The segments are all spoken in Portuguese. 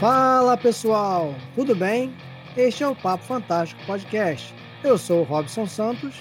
Fala pessoal, tudo bem? Este é o Papo Fantástico Podcast. Eu sou o Robson Santos.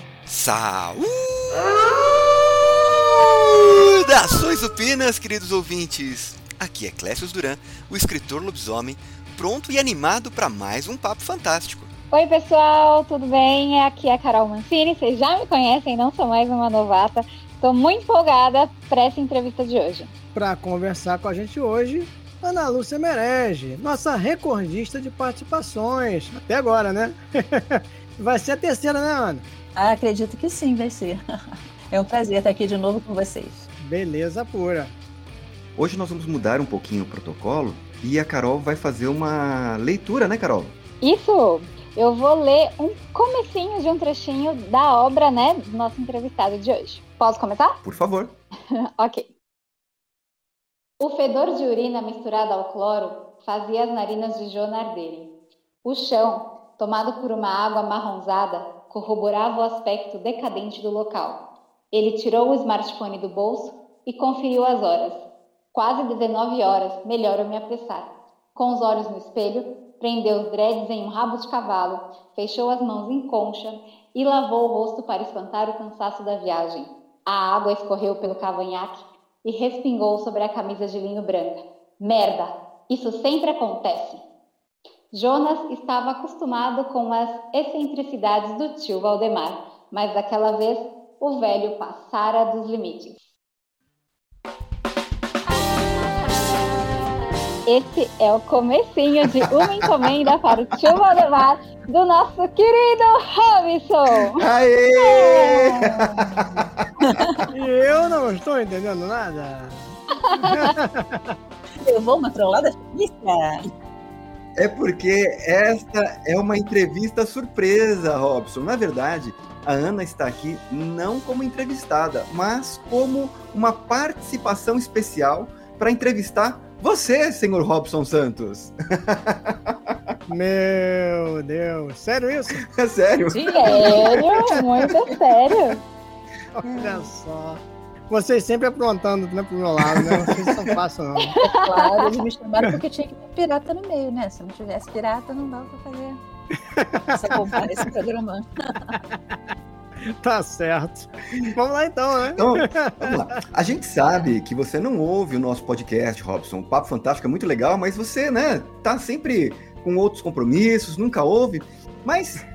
Saudações upinas, queridos ouvintes! Aqui é Clécio Duran, o escritor lobisomem, pronto e animado para mais um Papo Fantástico. Oi pessoal, tudo bem? Aqui é a Carol Mancini, vocês já me conhecem, não sou mais uma novata. Estou muito empolgada para essa entrevista de hoje. Para conversar com a gente hoje, Ana Lúcia Merege, nossa recordista de participações. Até agora, né? vai ser a terceira, né, Ana? Ah, acredito que sim, vai ser. É um prazer estar aqui de novo com vocês. Beleza pura. Hoje nós vamos mudar um pouquinho o protocolo e a Carol vai fazer uma leitura, né, Carol? Isso! Eu vou ler um comecinho de um trechinho da obra, né, do nosso entrevistado de hoje. Posso começar? Por favor. ok. O fedor de urina misturado ao cloro fazia as narinas de Jona arderem. O chão, tomado por uma água marronzada, corroborava o aspecto decadente do local. Ele tirou o smartphone do bolso e conferiu as horas. Quase 19 horas, melhor eu me apressar. Com os olhos no espelho, prendeu os dreads em um rabo de cavalo, fechou as mãos em concha e lavou o rosto para espantar o cansaço da viagem. A água escorreu pelo cavanhaque e respingou sobre a camisa de linho branca. Merda! Isso sempre acontece! Jonas estava acostumado com as excentricidades do tio Valdemar, mas daquela vez o velho passara dos limites. Esse é o comecinho de uma encomenda para o tio Valdemar do nosso querido Robson. Aê! E eu não estou entendendo nada. Eu vou uma trollada fixa. É porque esta é uma entrevista surpresa, Robson. Na verdade, a Ana está aqui não como entrevistada, mas como uma participação especial para entrevistar você, senhor Robson Santos. Meu Deus, sério isso? É sério? Sério? Muito sério. Olha só. Vocês sempre aprontando né, pro meu lado, né? Não sei se são fácil, não. Claro, eles me chamaram porque tinha que ter pirata no meio, né? Se não tivesse pirata, não dava pra fazer essa compara, esse programa. Tá certo. Vamos lá então, né? Então, vamos lá. A gente sabe que você não ouve o nosso podcast, Robson. O Papo Fantástico é muito legal, mas você, né, tá sempre com outros compromissos, nunca ouve. Mas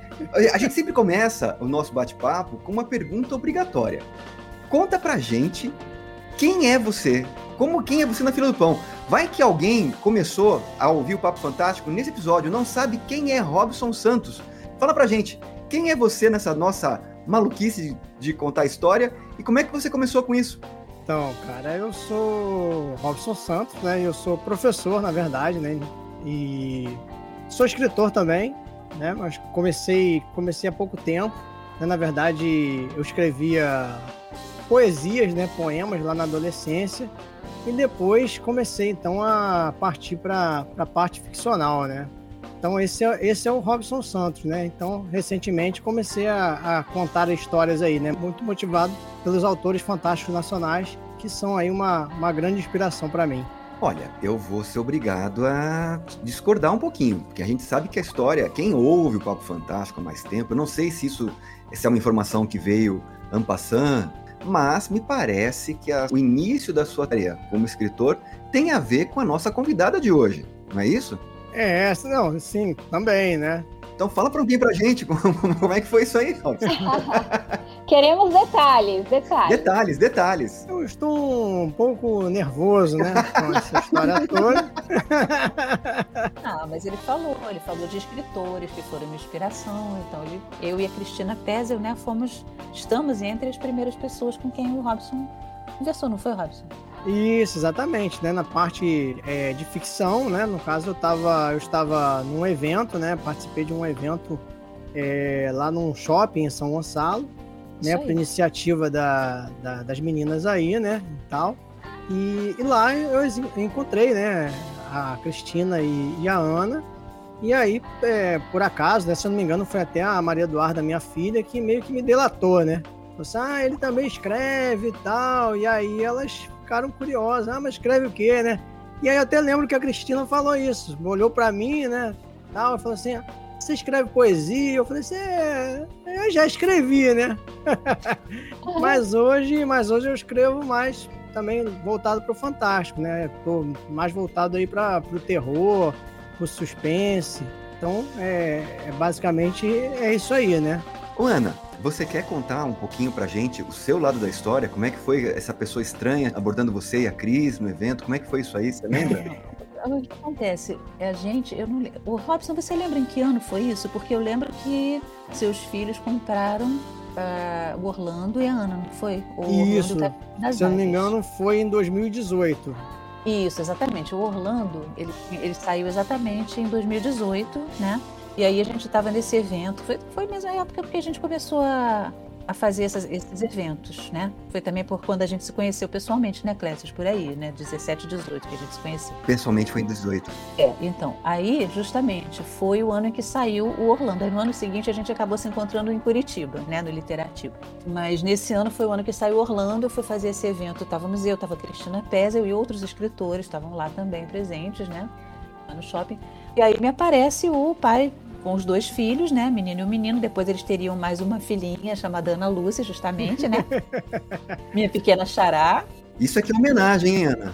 a gente sempre começa o nosso bate-papo com uma pergunta obrigatória. Conta pra gente quem é você? Como quem é você na fila do pão? Vai que alguém começou a ouvir o Papo Fantástico nesse episódio, não sabe quem é Robson Santos. Fala pra gente, quem é você nessa nossa maluquice de, contar história e como é que você começou com isso? Então, cara, eu sou Robson Santos, né? Eu sou professor, na verdade, né? E sou escritor também, né? Mas comecei, comecei há pouco tempo. Né? Na verdade, eu escrevia poesias, né? Poemas lá na adolescência. E depois comecei, então, a partir para a parte ficcional, né? Então esse é, esse é o Robson Santos, né? Então recentemente comecei a, a contar histórias aí, né? Muito motivado pelos autores fantásticos nacionais que são aí uma, uma grande inspiração para mim. Olha, eu vou ser obrigado a discordar um pouquinho, porque a gente sabe que a história, quem ouve o Papo Fantástico há mais tempo, eu não sei se isso se é uma informação que veio ampassando, mas me parece que a, o início da sua tarefa como escritor tem a ver com a nossa convidada de hoje, não é isso? É, essa não, sim, também, né? Então fala para alguém pra gente como, como, é que foi isso aí, Robson. Queremos detalhes, detalhes. Detalhes, detalhes. Eu estou um pouco nervoso, né, com essa história toda. ah, mas ele falou, ele falou de escritores que foram uma inspiração, então ele, eu e a Cristina Tesel, né, fomos, estamos entre as primeiras pessoas com quem o Robson conversou, não foi, Robson? Isso, exatamente, né? Na parte é, de ficção, né? No caso, eu, tava, eu estava num evento, né? Participei de um evento é, lá num shopping em São Gonçalo, né? Por iniciativa da, da, das meninas aí, né? E tal. E, e lá eu encontrei, né? A Cristina e, e a Ana. E aí, é, por acaso, né, se eu não me engano, foi até a Maria Eduarda, minha filha, que meio que me delatou, né? Você, ah, ele também escreve e tal. E aí elas ficaram curiosas. Ah, mas escreve o quê, né? E aí eu até lembro que a Cristina falou isso, olhou para mim, né? Tal, falou assim: você escreve poesia? Eu falei assim, é, eu já escrevi, né? mas hoje, mas hoje eu escrevo mais também voltado para o fantástico, né? Tô mais voltado aí para o terror, o suspense. Então, é, é, basicamente é isso aí, né? Ô, Ana, você quer contar um pouquinho pra gente o seu lado da história? Como é que foi essa pessoa estranha abordando você e a Cris no evento? Como é que foi isso aí? Você lembra? o que acontece? É a gente, eu não O Robson, você lembra em que ano foi isso? Porque eu lembro que seus filhos compraram uh, o Orlando e a Ana, não foi? O isso. Tá se eu não me engano, foi em 2018. Isso, exatamente. O Orlando, ele, ele saiu exatamente em 2018, né? E aí a gente estava nesse evento. Foi, foi mesmo a época que a gente começou a, a fazer essas, esses eventos, né? Foi também por quando a gente se conheceu pessoalmente, né, Clécius? Por aí, né? 17, 18 que a gente se conheceu. Pessoalmente foi em 18. É, então, aí justamente foi o ano em que saiu o Orlando. Aí no ano seguinte a gente acabou se encontrando em Curitiba, né, no Literativo. Mas nesse ano foi o ano que saiu Orlando, eu fui fazer esse evento. Estávamos eu, estava Cristina Pezel e outros escritores estavam lá também presentes, né? Lá no shopping. E aí me aparece o pai com os dois filhos, né? Menino e o menino. Depois eles teriam mais uma filhinha chamada Ana Lúcia, justamente, né? Minha pequena xará. Isso aqui é homenagem, hein, Ana?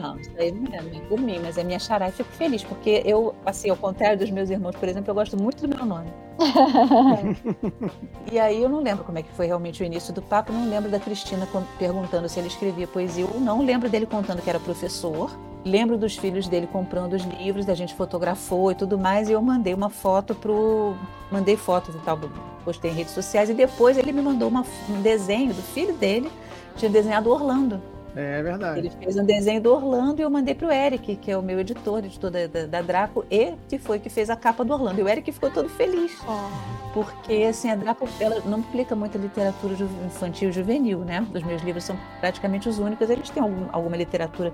não, isso aí não é, por mim, mas é minha xará e fico feliz, porque eu, assim, ao contrário dos meus irmãos, por exemplo, eu gosto muito do meu nome. e aí eu não lembro como é que foi realmente o início do papo, não lembro da Cristina perguntando se ele escrevia poesia ou não, lembro dele contando que era professor, Lembro dos filhos dele comprando os livros, a gente fotografou e tudo mais, e eu mandei uma foto pro. Mandei fotos e tal, postei em redes sociais, e depois ele me mandou uma, um desenho do filho dele, tinha desenhado Orlando. É verdade. Ele fez um desenho do Orlando e eu mandei pro Eric, que é o meu editor, editor da, da, da Draco, e que foi que fez a capa do Orlando. E o Eric ficou todo feliz. Oh. Porque, assim, a Draco, ela não publica muita literatura infantil e juvenil, né? Os meus livros são praticamente os únicos. Eles têm algum, alguma literatura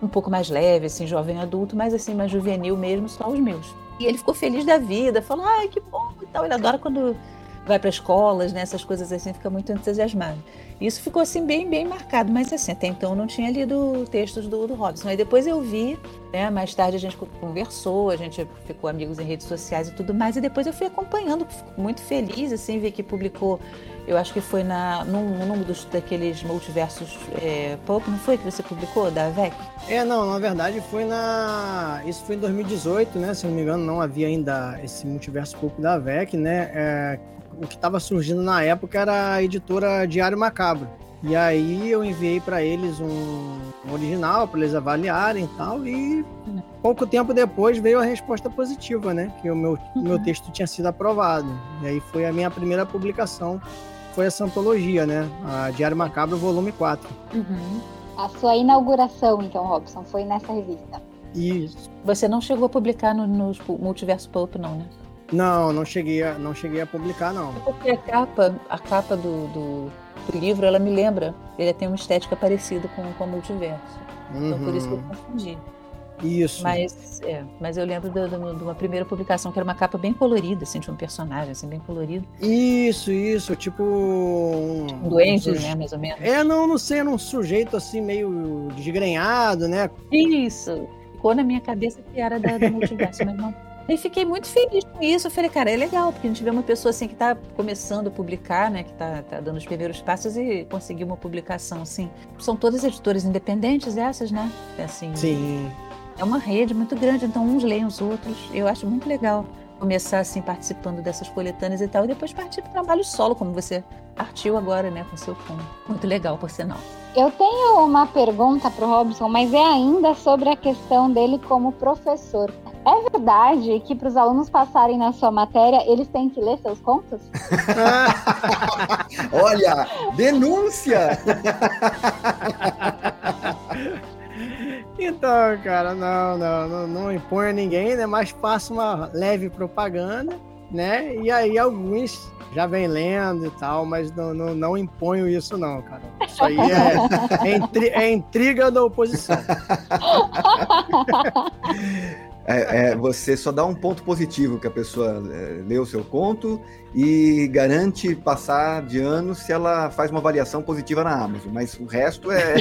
um pouco mais leve, assim, jovem adulto, mas assim, mais juvenil mesmo, só os meus. E ele ficou feliz da vida, falou, ai, que bom e tal. Ele adora quando vai para escolas, né, essas coisas assim, fica muito entusiasmado. Isso ficou assim bem, bem marcado, mas assim, até então eu não tinha lido textos do, do Robson. Aí depois eu vi, né, mais tarde a gente conversou, a gente ficou amigos em redes sociais e tudo mais, e depois eu fui acompanhando, muito feliz, assim, ver que publicou eu acho que foi na, num, num dos, daqueles multiversos é, Pulp, não foi que você publicou, da VEC? É, não, na verdade foi na. Isso foi em 2018, né? Se não me engano, não havia ainda esse multiverso Pulp da VEC, né? É, o que estava surgindo na época era a editora Diário Macabro. E aí eu enviei para eles um, um original para eles avaliarem e tal. E pouco tempo depois veio a resposta positiva, né? Que o meu, uhum. meu texto tinha sido aprovado. E aí foi a minha primeira publicação foi essa antologia, né? A Diário Macabro, volume 4. Uhum. A sua inauguração, então, Robson, foi nessa revista. Isso. Você não chegou a publicar no, no Multiverso Pulp, não, né? Não, não cheguei a, não cheguei a publicar, não. É porque a capa, a capa do, do, do livro, ela me lembra, ele tem uma estética parecida com, com o Multiverso. Uhum. Então, por isso que eu confundi. Isso. Mas, é, mas eu lembro de, de, uma primeira publicação que era uma capa bem colorida, assim, de um personagem, assim, bem colorido. Isso, isso, tipo. Um, um duende, um né, mais ou menos. É, não, não sei, era um sujeito assim, meio desgrenhado, né? Isso. Ficou na minha cabeça que era da, da multiverso, mas não. E fiquei muito feliz com isso. Eu falei, cara, é legal, porque a gente vê uma pessoa assim que está começando a publicar, né? Que está tá dando os primeiros passos e conseguir uma publicação assim. São todas editoras independentes essas, né? Assim, Sim é uma rede muito grande, então uns leem os outros. Eu acho muito legal começar assim participando dessas coletâneas e tal, e depois partir para o trabalho solo, como você partiu agora, né, com seu fundo. Muito legal, por sinal. Eu tenho uma pergunta para o Robson, mas é ainda sobre a questão dele como professor. É verdade que para os alunos passarem na sua matéria, eles têm que ler seus contos? Olha, denúncia! Então, cara, não, não, não, não impõe a ninguém, né? Mas faça uma leve propaganda, né? E aí alguns já vem lendo e tal, mas não, não, não imponho isso não, cara. Isso aí é, é, intri, é intriga da oposição. É, é, você só dá um ponto positivo que a pessoa é, lê o seu conto e garante passar de ano se ela faz uma avaliação positiva na Amazon, mas o resto é.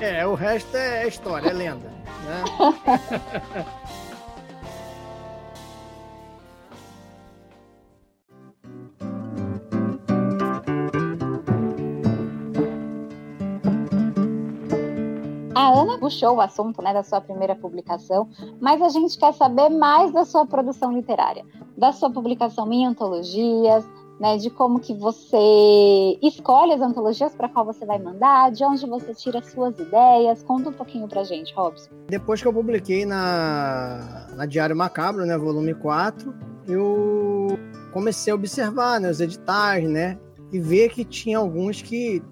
é, o resto é história, é lenda. Né? A Ana puxou o assunto né, da sua primeira publicação, mas a gente quer saber mais da sua produção literária, da sua publicação em antologias, né, de como que você escolhe as antologias para qual você vai mandar, de onde você tira suas ideias. Conta um pouquinho pra gente, Robson. Depois que eu publiquei na, na Diário Macabro, né, volume 4, eu comecei a observar né, os editais, né, e ver que tinha alguns que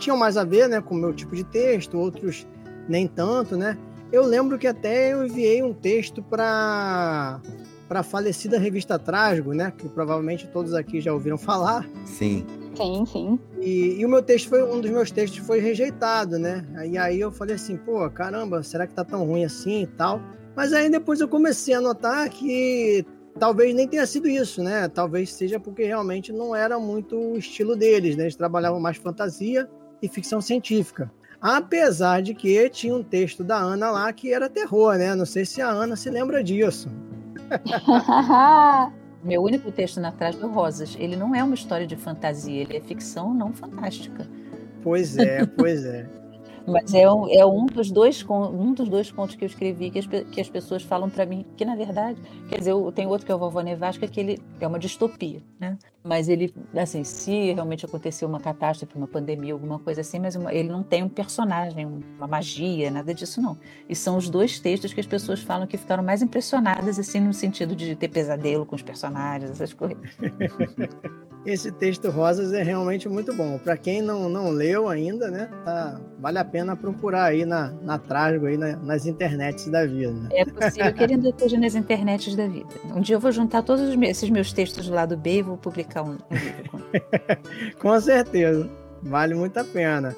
tinham mais a ver né, com o meu tipo de texto, outros nem tanto, né? Eu lembro que até eu enviei um texto para para a falecida revista Trasgo, né? Que provavelmente todos aqui já ouviram falar. Sim. Sim, sim. E, e, o meu texto foi um dos meus textos foi rejeitado, né? E aí eu falei assim, pô, caramba, será que tá tão ruim assim e tal? Mas aí depois eu comecei a notar que talvez nem tenha sido isso, né? Talvez seja porque realmente não era muito o estilo deles, né? Eles trabalhavam mais fantasia e ficção científica. Apesar de que tinha um texto da Ana lá que era terror, né? Não sei se a Ana se lembra disso. Meu único texto na Trás do Rosas. Ele não é uma história de fantasia, ele é ficção não fantástica. Pois é, pois é. Mas é um, é um, dos dois, um dos dois contos que eu escrevi que as, que as pessoas falam para mim que, na verdade, quer dizer, eu, tem outro que é o Vovó Nevasca, que ele é uma distopia, né? Mas ele, assim, se realmente aconteceu uma catástrofe, uma pandemia, alguma coisa assim, mas uma, ele não tem um personagem, uma magia, nada disso não. E são os dois textos que as pessoas falam que ficaram mais impressionadas, assim, no sentido de ter pesadelo com os personagens, essas coisas. Esse texto Rosas é realmente muito bom. Para quem não, não leu ainda, né, tá, vale a pena procurar aí na, na Trasgo, aí na, nas internets da vida. É possível que ele ainda esteja nas internets da vida. Um dia eu vou juntar todos esses meus textos do lado B e vou publicar um, um livro. Com certeza. Vale muito a pena.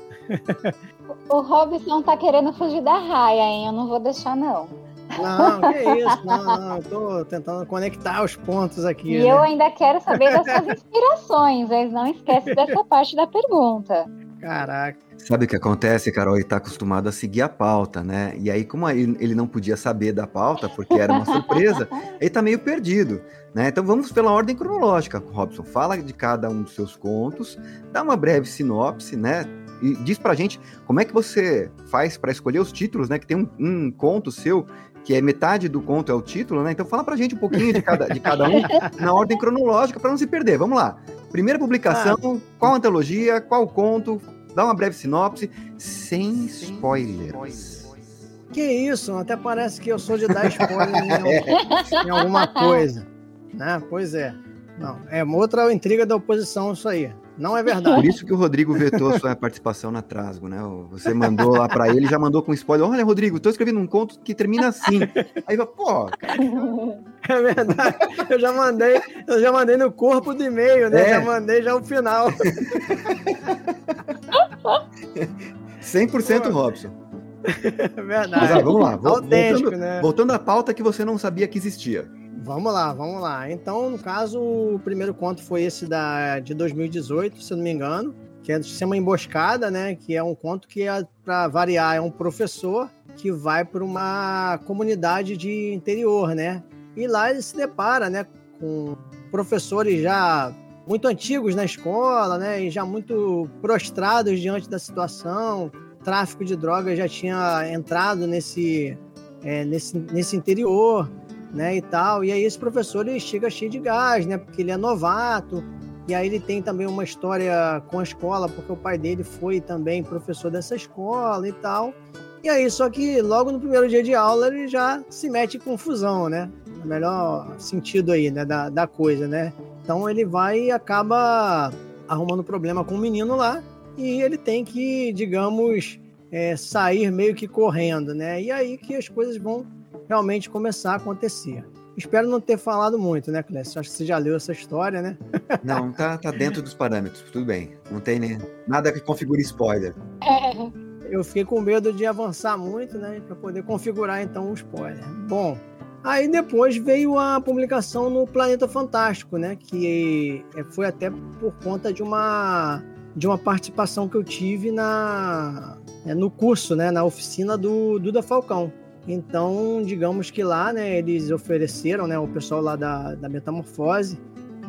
o Robson tá querendo fugir da raia, hein? Eu não vou deixar, não. Não, que isso, não, não, eu tô tentando conectar os pontos aqui. E né? eu ainda quero saber das suas inspirações, mas não esquece dessa parte da pergunta. Caraca. Sabe o que acontece, Carol? Ele tá acostumado a seguir a pauta, né? E aí, como ele não podia saber da pauta, porque era uma surpresa, ele tá meio perdido, né? Então vamos pela ordem cronológica, Robson. Fala de cada um dos seus contos, dá uma breve sinopse, né? E diz pra gente como é que você faz para escolher os títulos, né? Que tem um, um conto seu que é metade do conto é o título, né? Então fala pra gente um pouquinho de cada, de cada um na ordem cronológica para não se perder. Vamos lá. Primeira publicação, qual antologia, qual conto, dá uma breve sinopse, sem spoilers. Que isso, até parece que eu sou de dar spoiler em, em alguma coisa. Né? Pois é. Não, é outra intriga da oposição isso aí. Não é verdade. Por isso que o Rodrigo vetou sua participação na Trasgo, né? Você mandou lá para ele, já mandou com spoiler. Olha, Rodrigo, tô escrevendo um conto que termina assim. Aí vai, pô, cara. É verdade. Eu já mandei, eu já mandei no corpo do e-mail, né? É. Já mandei já o final. 100% Robson. É verdade. Mas, ah, vamos lá. Autêntico, voltando, né? voltando à pauta que você não sabia que existia. Vamos lá, vamos lá. Então, no caso, o primeiro conto foi esse da, de 2018, se não me engano, que é se chama Emboscada, né? Que é um conto que, é, para variar, é um professor que vai para uma comunidade de interior, né? E lá ele se depara, né, com professores já muito antigos na escola, né, e já muito prostrados diante da situação. tráfico de drogas já tinha entrado nesse, é, nesse, nesse interior né, e tal. E aí esse professor ele chega cheio de gás, né, porque ele é novato. E aí ele tem também uma história com a escola, porque o pai dele foi também professor dessa escola e tal. E aí, só que logo no primeiro dia de aula ele já se mete em confusão, né? No melhor sentido aí, né, da, da coisa, né? Então ele vai e acaba arrumando problema com o menino lá e ele tem que, digamos, é, sair meio que correndo, né? E aí que as coisas vão realmente começar a acontecer. Espero não ter falado muito, né, Clécio? Acho que você já leu essa história, né? Não, tá, tá dentro dos parâmetros, tudo bem. Não tem nem, nada que configure spoiler. eu fiquei com medo de avançar muito, né? Para poder configurar então o spoiler. Bom, aí depois veio a publicação no Planeta Fantástico, né? Que é, foi até por conta de uma de uma participação que eu tive na é, no curso, né? Na oficina do Duda Falcão. Então, digamos que lá, né? Eles ofereceram, né? O pessoal lá da, da Metamorfose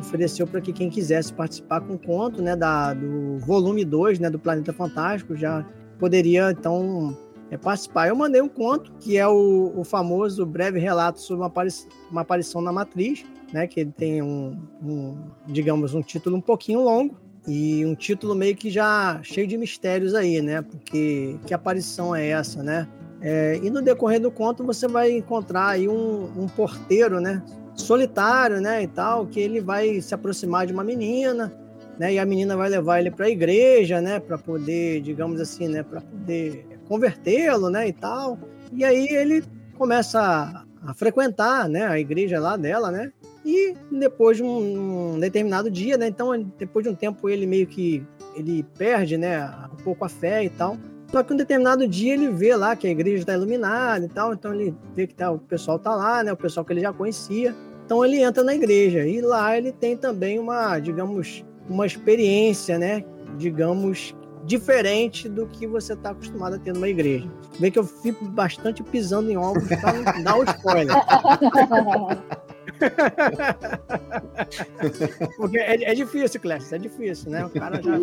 ofereceu para que quem quisesse participar com conto, né, da, do volume 2, né, do Planeta Fantástico, já poderia então é, participar. Eu mandei um conto que é o, o famoso breve relato sobre uma, apari uma aparição na matriz, né, que ele tem um, um, digamos, um título um pouquinho longo e um título meio que já cheio de mistérios aí, né, porque que aparição é essa, né? É, e no decorrer do conto você vai encontrar aí um, um porteiro, né, solitário, né, e tal, que ele vai se aproximar de uma menina, né, e a menina vai levar ele para a igreja, né, para poder, digamos assim, né, para poder convertê-lo, né, e tal. E aí ele começa a, a, frequentar, né, a igreja lá dela, né, e depois de um, um, determinado dia, né, então depois de um tempo ele meio que ele perde, né, um pouco a fé e tal. Só que um determinado dia ele vê lá que a igreja está iluminada e tal, então ele vê que tá, o pessoal tá lá, né? O pessoal que ele já conhecia. Então ele entra na igreja e lá ele tem também uma, digamos, uma experiência, né? Digamos, diferente do que você está acostumado a ter numa igreja. Vê que eu fico bastante pisando em ovos para não dar o spoiler. Porque é, é difícil, Clécio, é difícil, né? O cara já.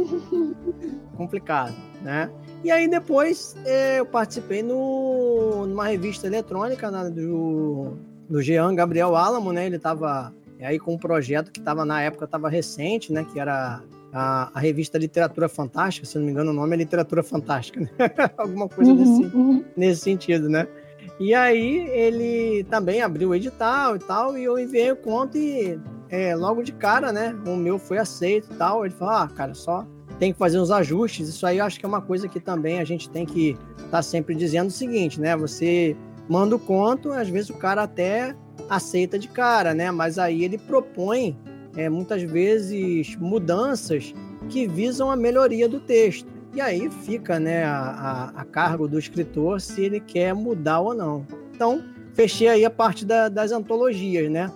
complicado, né? E aí depois é, eu participei no, numa revista eletrônica né, do do Jean Gabriel Álamo, né? Ele estava aí com um projeto que estava na época estava recente, né? Que era a, a, revista Literatura Fantástica, se não me engano o nome é Literatura Fantástica, né? alguma coisa uhum, desse, uhum. nesse sentido, né? E aí ele também abriu o edital e tal, e eu enviei o conto e é, logo de cara, né? O meu foi aceito e tal. Ele falou, ah, cara, só tem que fazer uns ajustes. Isso aí eu acho que é uma coisa que também a gente tem que estar tá sempre dizendo o seguinte, né? Você manda o conto, às vezes o cara até aceita de cara, né? Mas aí ele propõe é, muitas vezes mudanças que visam a melhoria do texto. E aí fica né, a, a, a cargo do escritor se ele quer mudar ou não. Então, fechei aí a parte da, das antologias, né?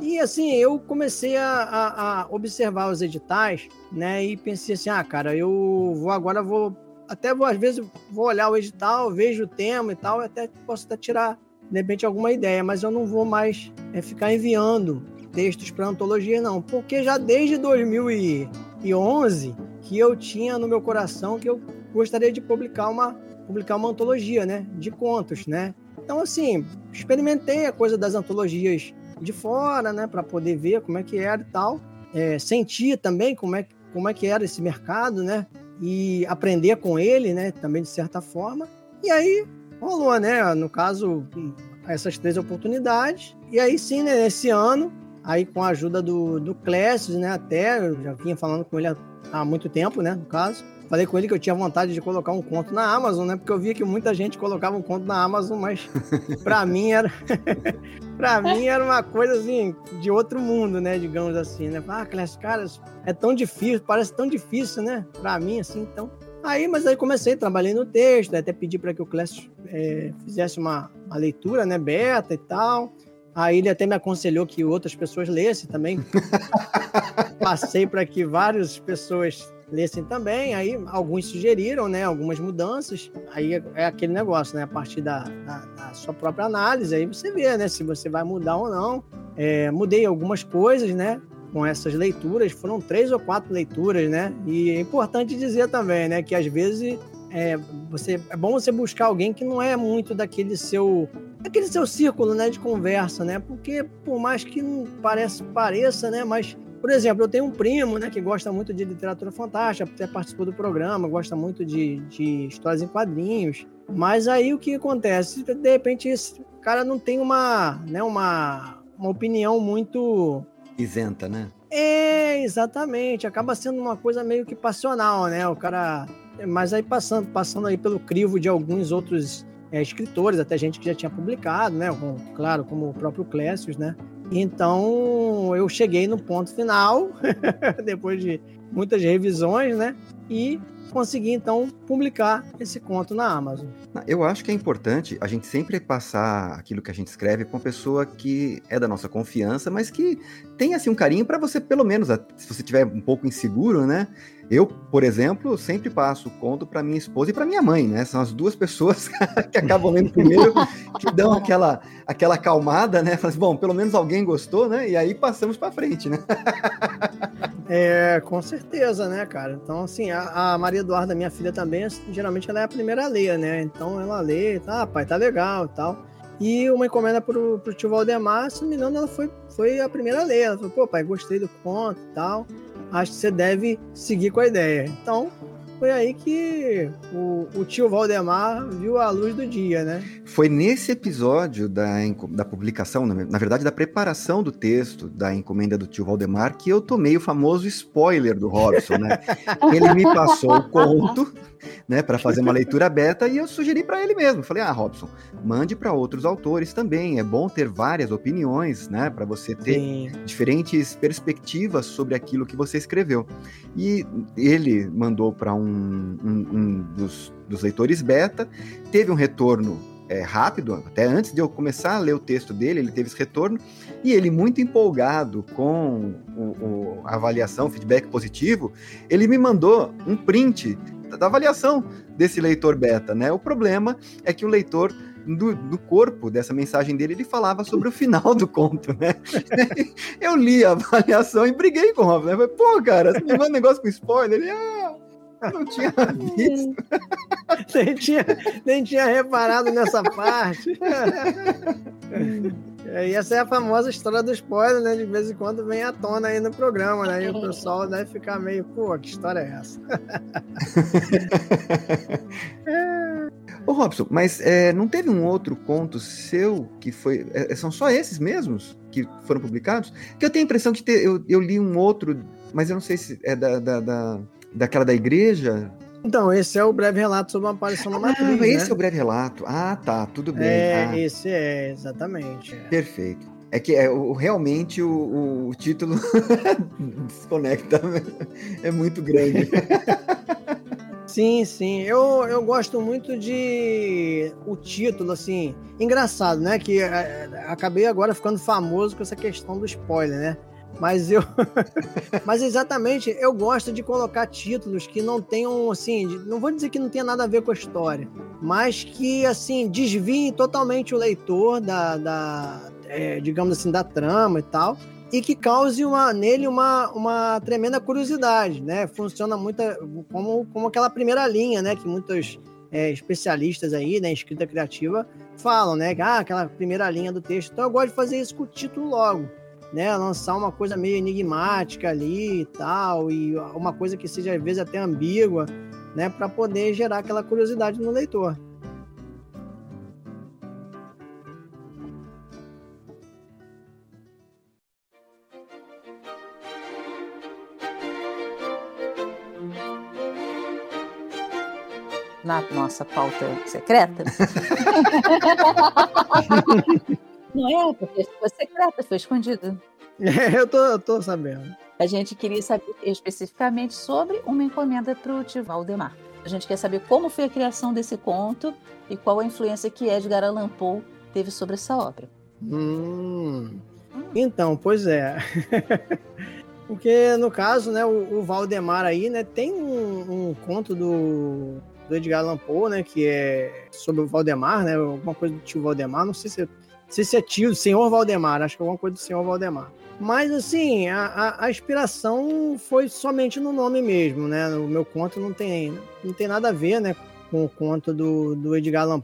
E assim, eu comecei a, a, a, observar os editais, né? E pensei assim, ah, cara, eu vou agora vou até vou, às vezes vou olhar o edital, vejo o tema e tal, até posso até tirar, de repente, alguma ideia, mas eu não vou mais é, ficar enviando textos para antologia, não, porque já desde 2011 que eu tinha no meu coração que eu gostaria de publicar uma, publicar uma antologia, né, de contos, né. Então, assim, experimentei a coisa das antologias de fora, né, para poder ver como é que era e tal, é, também como é, como é que era esse mercado, né, e aprender com ele, né? Também de certa forma. E aí rolou, né? No caso, essas três oportunidades. E aí sim, né, nesse ano, aí com a ajuda do, do Clécio, né? Até, eu já vinha falando com ele há, há muito tempo, né? No caso. Falei com ele que eu tinha vontade de colocar um conto na Amazon, né? Porque eu via que muita gente colocava um conto na Amazon, mas para mim era para mim era uma coisa assim de outro mundo, né? Digamos assim, né? Ah, aquelas caras é tão difícil, parece tão difícil, né? Para mim assim, então. Aí, mas aí comecei, trabalhei no texto, até pedi para que o Clécio é, fizesse uma, uma leitura, né, beta e tal. Aí ele até me aconselhou que outras pessoas lessem também. Passei para que várias pessoas lessem também. Aí alguns sugeriram, né, algumas mudanças. Aí é, aquele negócio, né, a partir da, da, da, sua própria análise, aí você vê, né, se você vai mudar ou não. É, mudei algumas coisas, né, com essas leituras. Foram três ou quatro leituras, né. E é importante dizer também, né, que às vezes é, você, é bom você buscar alguém que não é muito daquele seu daquele seu círculo né, de conversa, né? Porque por mais que não parece, pareça, né? Mas por exemplo, eu tenho um primo, né, que gosta muito de literatura fantástica, até participou do programa, gosta muito de, de histórias em quadrinhos. Mas aí o que acontece? De repente esse cara não tem uma, né, uma, uma opinião muito isenta, né? É, exatamente. Acaba sendo uma coisa meio que passional, né? O cara, mas aí passando, passando aí pelo crivo de alguns outros é, escritores, até gente que já tinha publicado, né? Com, claro, como o próprio Clécio, né? Então eu cheguei no ponto final, depois de muitas revisões, né? E consegui então publicar esse conto na Amazon. Eu acho que é importante a gente sempre passar aquilo que a gente escreve para uma pessoa que é da nossa confiança, mas que tem assim um carinho para você, pelo menos, se você tiver um pouco inseguro, né? Eu, por exemplo, sempre passo conto para minha esposa e para minha mãe, né? São as duas pessoas que acabam lendo primeiro, que dão aquela, aquela acalmada, né? Falam assim, bom, pelo menos alguém gostou, né? E aí passamos para frente, né? É, com certeza, né, cara? Então, assim, a, a, Maria Eduarda, minha filha também, geralmente ela é a primeira a ler, né? Então ela lê, tá, pai, tá legal e tal. E uma encomenda pro, pro tio Valdemar, se não me engano, ela foi, foi a primeira a ler. Ela falou, pô, pai, gostei do conto e tal. Acho que você deve seguir com a ideia. Então, foi aí que o, o, tio Valdemar viu a luz do dia, né? Foi nesse episódio da, da publicação, na, na verdade, da preparação do texto da encomenda do tio Valdemar, que eu tomei o famoso spoiler do Robson, né? Ele me passou o conto né, para fazer uma leitura beta e eu sugeri para ele mesmo. Falei: "Ah, Robson, mande para outros autores também. É bom ter várias opiniões, né, para você ter Sim. diferentes perspectivas sobre aquilo que você escreveu". E ele mandou para um, um, um dos, dos leitores beta, teve um retorno é, rápido, até antes de eu começar a ler o texto dele, ele teve esse retorno, e ele, muito empolgado com o, o, a avaliação, o feedback positivo, ele me mandou um print da avaliação desse leitor beta, né? O problema é que o leitor do, do, corpo dessa mensagem dele, ele falava sobre o final do conto, né? Eu li a avaliação e briguei com o Rafa, né? Falei, pô, cara, você me manda um negócio com spoiler? Ele, ah, não tinha visto. nem, tinha, nem tinha reparado nessa parte. É, e essa é a famosa história do spoiler, né? De vez em quando vem à tona aí no programa, né? E o pessoal deve ficar meio, pô, que história é essa? Ô Robson, mas é, não teve um outro conto seu que foi. É, são só esses mesmos que foram publicados? Que eu tenho a impressão que te, eu, eu li um outro, mas eu não sei se é da, da, da daquela da igreja. Então, esse é o breve relato sobre uma aparição na matriz. Ah, esse né? é o breve relato. Ah, tá, tudo bem. É, ah. esse é, exatamente. É. Perfeito. É que é, o, realmente o, o título desconecta. É muito grande. Sim, sim. Eu, eu gosto muito de o título, assim. Engraçado, né? Que é, acabei agora ficando famoso com essa questão do spoiler, né? Mas eu. Mas exatamente, eu gosto de colocar títulos que não tenham, assim. Não vou dizer que não tenha nada a ver com a história, mas que, assim, desviem totalmente o leitor da. da é, digamos assim, da trama e tal. E que cause uma, nele uma, uma tremenda curiosidade, né? Funciona muito como, como aquela primeira linha, né? Que muitos é, especialistas aí, né, escrita criativa, falam, né? Ah, aquela primeira linha do texto. Então eu gosto de fazer isso com o título logo né, lançar uma coisa meio enigmática ali e tal, e uma coisa que seja às vezes até ambígua, né, para poder gerar aquela curiosidade no leitor. Na nossa pauta secreta. Não é, porque foi secreta, foi escondida. É, eu tô, eu tô sabendo. A gente queria saber especificamente sobre uma encomenda para o tio Valdemar. A gente quer saber como foi a criação desse conto e qual a influência que Edgar Allan Poe teve sobre essa obra. Hum. Então, pois é. Porque no caso, né, o, o, Valdemar aí, né, tem um, um conto do, do Edgar Allan Poe, né, que é sobre o Valdemar, né, alguma coisa do tio Valdemar, não sei se é sei se é tio, senhor Valdemar, acho que é alguma coisa do senhor Valdemar. Mas, assim, a, a, a, inspiração foi somente no nome mesmo, né? O meu conto não tem, não tem nada a ver, né? Com o conto do, do Edgar Allan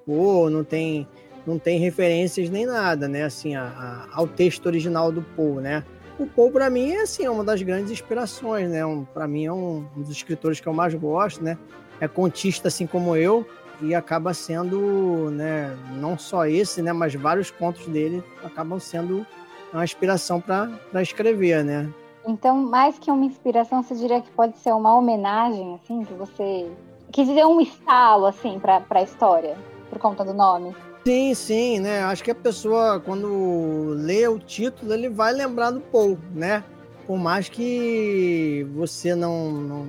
não tem, não tem referências nem nada, né? Assim, a, ao texto original do Poe, né? O Poe, para mim, é, assim, é uma das grandes inspirações, né? Um, para mim, é um, um dos escritores que eu mais gosto, né? É contista, assim como eu, e acaba sendo, né, não só esse, né, mas vários contos dele acabam sendo uma inspiração para escrever, né? Então, mais que uma inspiração, você diria que pode ser uma homenagem, assim, que você quis dizer um estalo, assim, para a história, por conta do nome? Sim, sim, né? Acho que a pessoa, quando lê o título, ele vai lembrar do Paul, né? por mais que você não, não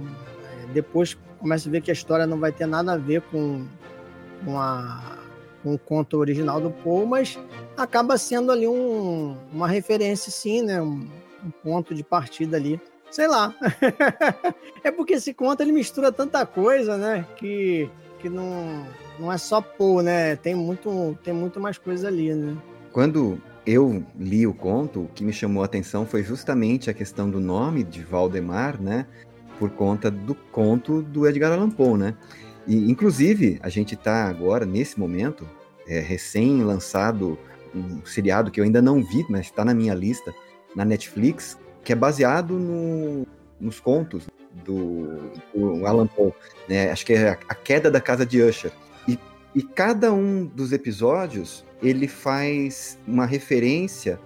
é, depois comece a ver que a história não vai ter nada a ver com, com, a, com o conto original do Poe, mas acaba sendo ali um, uma referência, sim, né? Um, um ponto de partida ali. Sei lá. é porque esse conto ele mistura tanta coisa, né? Que, que não, não é só Poe, né? Tem muito, tem muito mais coisa ali, né? Quando eu li o conto, o que me chamou a atenção foi justamente a questão do nome de Valdemar, né? Por conta do conto do Edgar Allan Poe, né? E, inclusive, a gente está agora, nesse momento, é, recém-lançado um seriado que eu ainda não vi, mas está na minha lista, na Netflix, que é baseado no, nos contos do, do Alan Poe, né? Acho que é A Queda da Casa de Usher. E, e cada um dos episódios ele faz uma referência,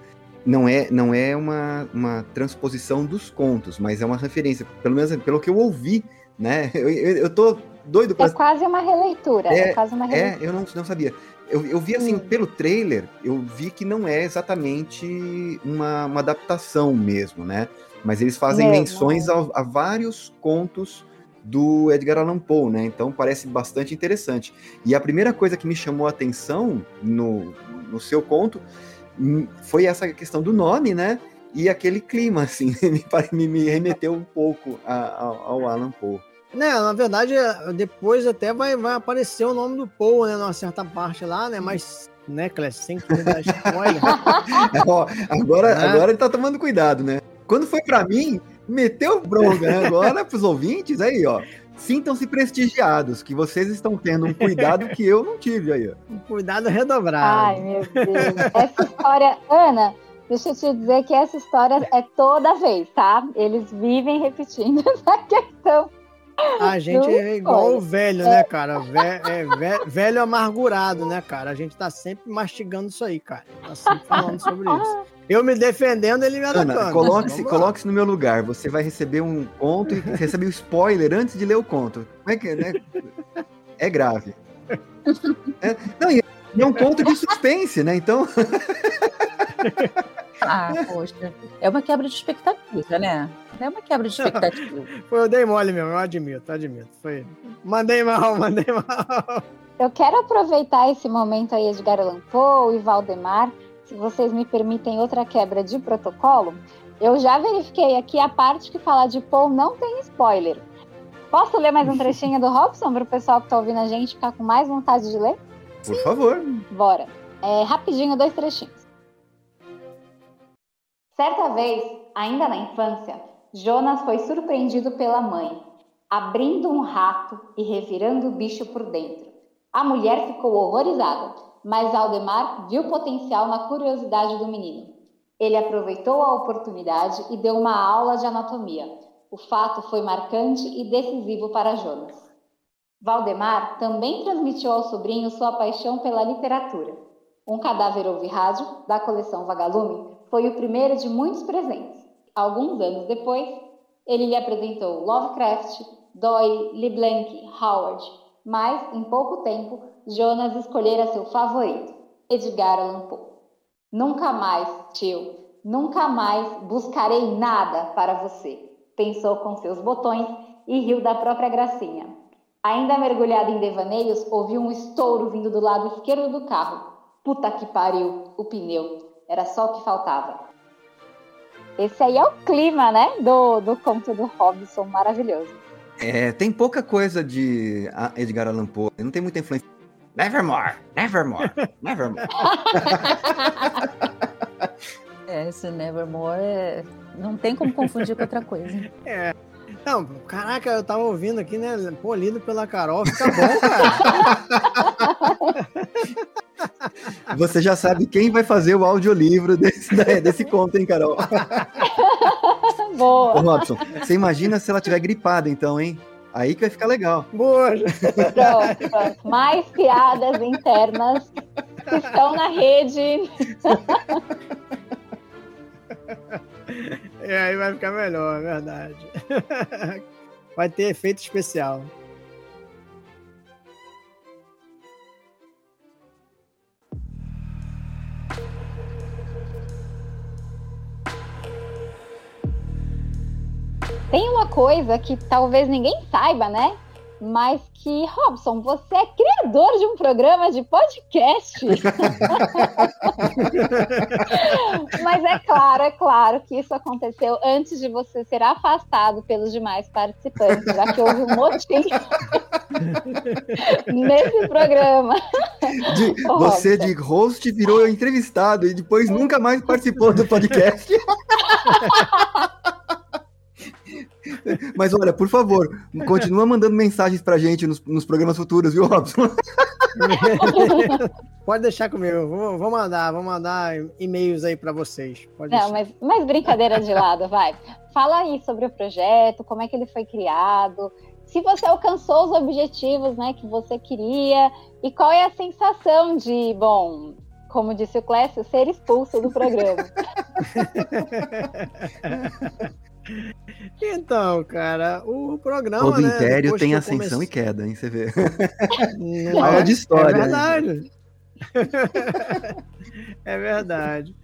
não é, não é uma, uma transposição dos contos, mas é uma referência, pelo menos pelo que eu ouvi, né? Eu, eu, eu tô doido pra... É quase uma releitura, é, é quase uma releitura. É, eu não, não sabia. Eu, eu vi assim, hum. pelo trailer, eu vi que não é exatamente uma, uma adaptação mesmo, né? Mas eles fazem menções a, a vários contos do Edgar Allan Poe, né? Então parece bastante interessante. E a primeira coisa que me chamou a atenção no, no seu conto foi essa questão do nome, né? E aquele clima, assim, me, me remeteu um pouco a, a, ao Alan Poe. Né, na verdade, depois até vai, vai aparecer o nome do Poe, né, numa certa parte lá, né, mas, né, Clécio, sem que dar spoiler. Ó, agora, é. agora ele tá tomando cuidado, né? Quando foi para mim, meteu bronca, né? Agora, pros ouvintes, aí, ó. Sintam-se prestigiados, que vocês estão tendo um cuidado que eu não tive aí. Um cuidado redobrado. Ai, meu Deus. Essa história, Ana, deixa eu te dizer que essa história é toda vez, tá? Eles vivem repetindo essa questão. A gente é igual o velho, né, cara? é, velho amargurado, né, cara? A gente tá sempre mastigando isso aí, cara. Tá sempre falando sobre isso. Eu me defendendo, ele me atacando. Coloque-se coloque no meu lugar. Você vai receber um conto e receber o um spoiler antes de ler o conto. Como é que é, né? É grave. É, não, e é um conto de suspense, né? Então. Ah, poxa. É uma quebra de expectativa, né? É uma quebra de expectativa. Foi, eu dei mole mesmo, eu admito, admito. Foi. Mandei mal, mandei mal. Eu quero aproveitar esse momento aí de Allan Poe e Valdemar se vocês me permitem outra quebra de protocolo, eu já verifiquei aqui a parte que fala de Paul não tem spoiler. Posso ler mais um trechinho do Robson para o pessoal que está ouvindo a gente ficar com mais vontade de ler? Por favor. Bora. É, rapidinho, dois trechinhos. Certa vez, ainda na infância, Jonas foi surpreendido pela mãe, abrindo um rato e revirando o bicho por dentro. A mulher ficou horrorizada mas Aldemar viu potencial na curiosidade do menino. Ele aproveitou a oportunidade e deu uma aula de anatomia. O fato foi marcante e decisivo para Jonas. Valdemar também transmitiu ao sobrinho sua paixão pela literatura. Um cadáver ouve rádio, da coleção Vagalume, foi o primeiro de muitos presentes. Alguns anos depois, ele lhe apresentou Lovecraft, Doyle, LeBlanc, Howard, mas, em pouco tempo, Jonas escolhera seu favorito, Edgar Allan Poe. Nunca mais, tio, nunca mais buscarei nada para você, pensou com seus botões e riu da própria gracinha. Ainda mergulhado em devaneios, ouviu um estouro vindo do lado esquerdo do carro. Puta que pariu, o pneu. Era só o que faltava. Esse aí é o clima, né? Do, do conto do Robson, maravilhoso. É, tem pouca coisa de Edgar Allan Poe, não tem muita influência. Nevermore, Nevermore, Nevermore. é, esse Nevermore é... não tem como confundir com outra coisa. É. Não, caraca, eu tava ouvindo aqui, né? Pô, lido pela Carol, fica bom, cara. Você já sabe quem vai fazer o audiolivro desse, desse conto, hein, Carol? Boa. Ô, Robson, você imagina se ela tiver gripada, então, hein? Aí que vai ficar legal. Boa. Pronto. Mais piadas internas que estão na rede. É, aí vai ficar melhor, é verdade. Vai ter efeito especial. Coisa que talvez ninguém saiba, né? mas que, Robson, você é criador de um programa de podcast. mas é claro, é claro que isso aconteceu antes de você ser afastado pelos demais participantes, já que houve um motim nesse programa. De, você de host virou entrevistado e depois nunca mais participou do podcast. Mas olha, por favor, continua mandando mensagens pra gente nos, nos programas futuros, viu, Robson? Pode deixar comigo, vou, vou mandar, vou mandar e-mails aí para vocês. Pode Não, mas, mas brincadeira de lado, vai. Fala aí sobre o projeto, como é que ele foi criado, se você alcançou os objetivos né, que você queria e qual é a sensação de, bom, como disse o Clécio, ser expulso do programa. Então, cara, o programa. Todo né, império tem ascensão comece... e queda, hein? Você vê. Não, Aula de história. É verdade. é verdade.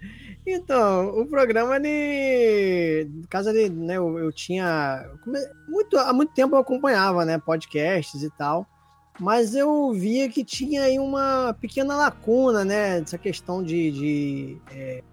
Então, o programa, ele. No caso, ele, né, eu, eu tinha. Muito, há muito tempo eu acompanhava, né? Podcasts e tal. Mas eu via que tinha aí uma pequena lacuna, né? Dessa questão de, de é,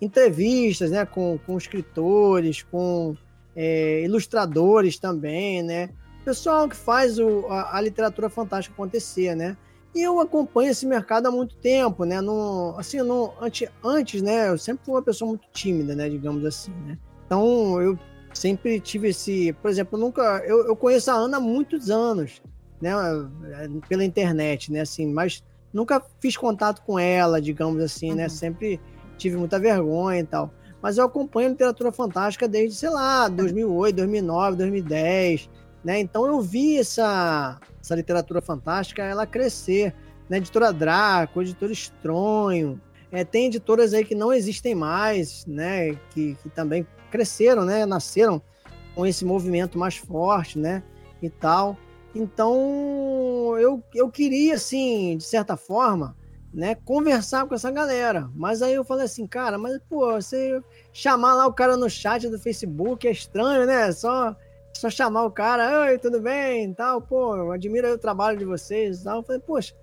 entrevistas né, com, com escritores, com é, ilustradores também, né? Pessoal que faz o, a, a, literatura fantástica acontecer, né? E eu acompanho esse mercado há muito tempo, né? No, assim, no, antes, antes, né? Eu sempre fui uma pessoa muito tímida, né? Digamos assim, né? Então, eu sempre tive esse... Por exemplo, eu nunca... Eu, eu conheço a Ana há muitos anos, né? Pela internet, né? Assim, mas nunca fiz contato com ela, digamos assim, né? uhum. né? Sempre tive muita vergonha e tal. Mas eu acompanho literatura fantástica desde, sei lá, 2008, 2009, 2010, né? Então eu vi essa, essa literatura fantástica ela crescer, né? Editora Draco, Editora Estronho, é, tem editoras aí que não existem mais, né? Que, que também cresceram, né? Nasceram com esse movimento mais forte, né? E tal. Então eu, eu queria, assim, de certa forma, né, conversar com essa galera. Mas aí eu falei assim, cara, mas pô, você chamar lá o cara no chat do Facebook é estranho, né? Só só chamar o cara, oi, tudo bem, tal, pô, eu admiro o trabalho de vocês, tal. Eu falei, poxa,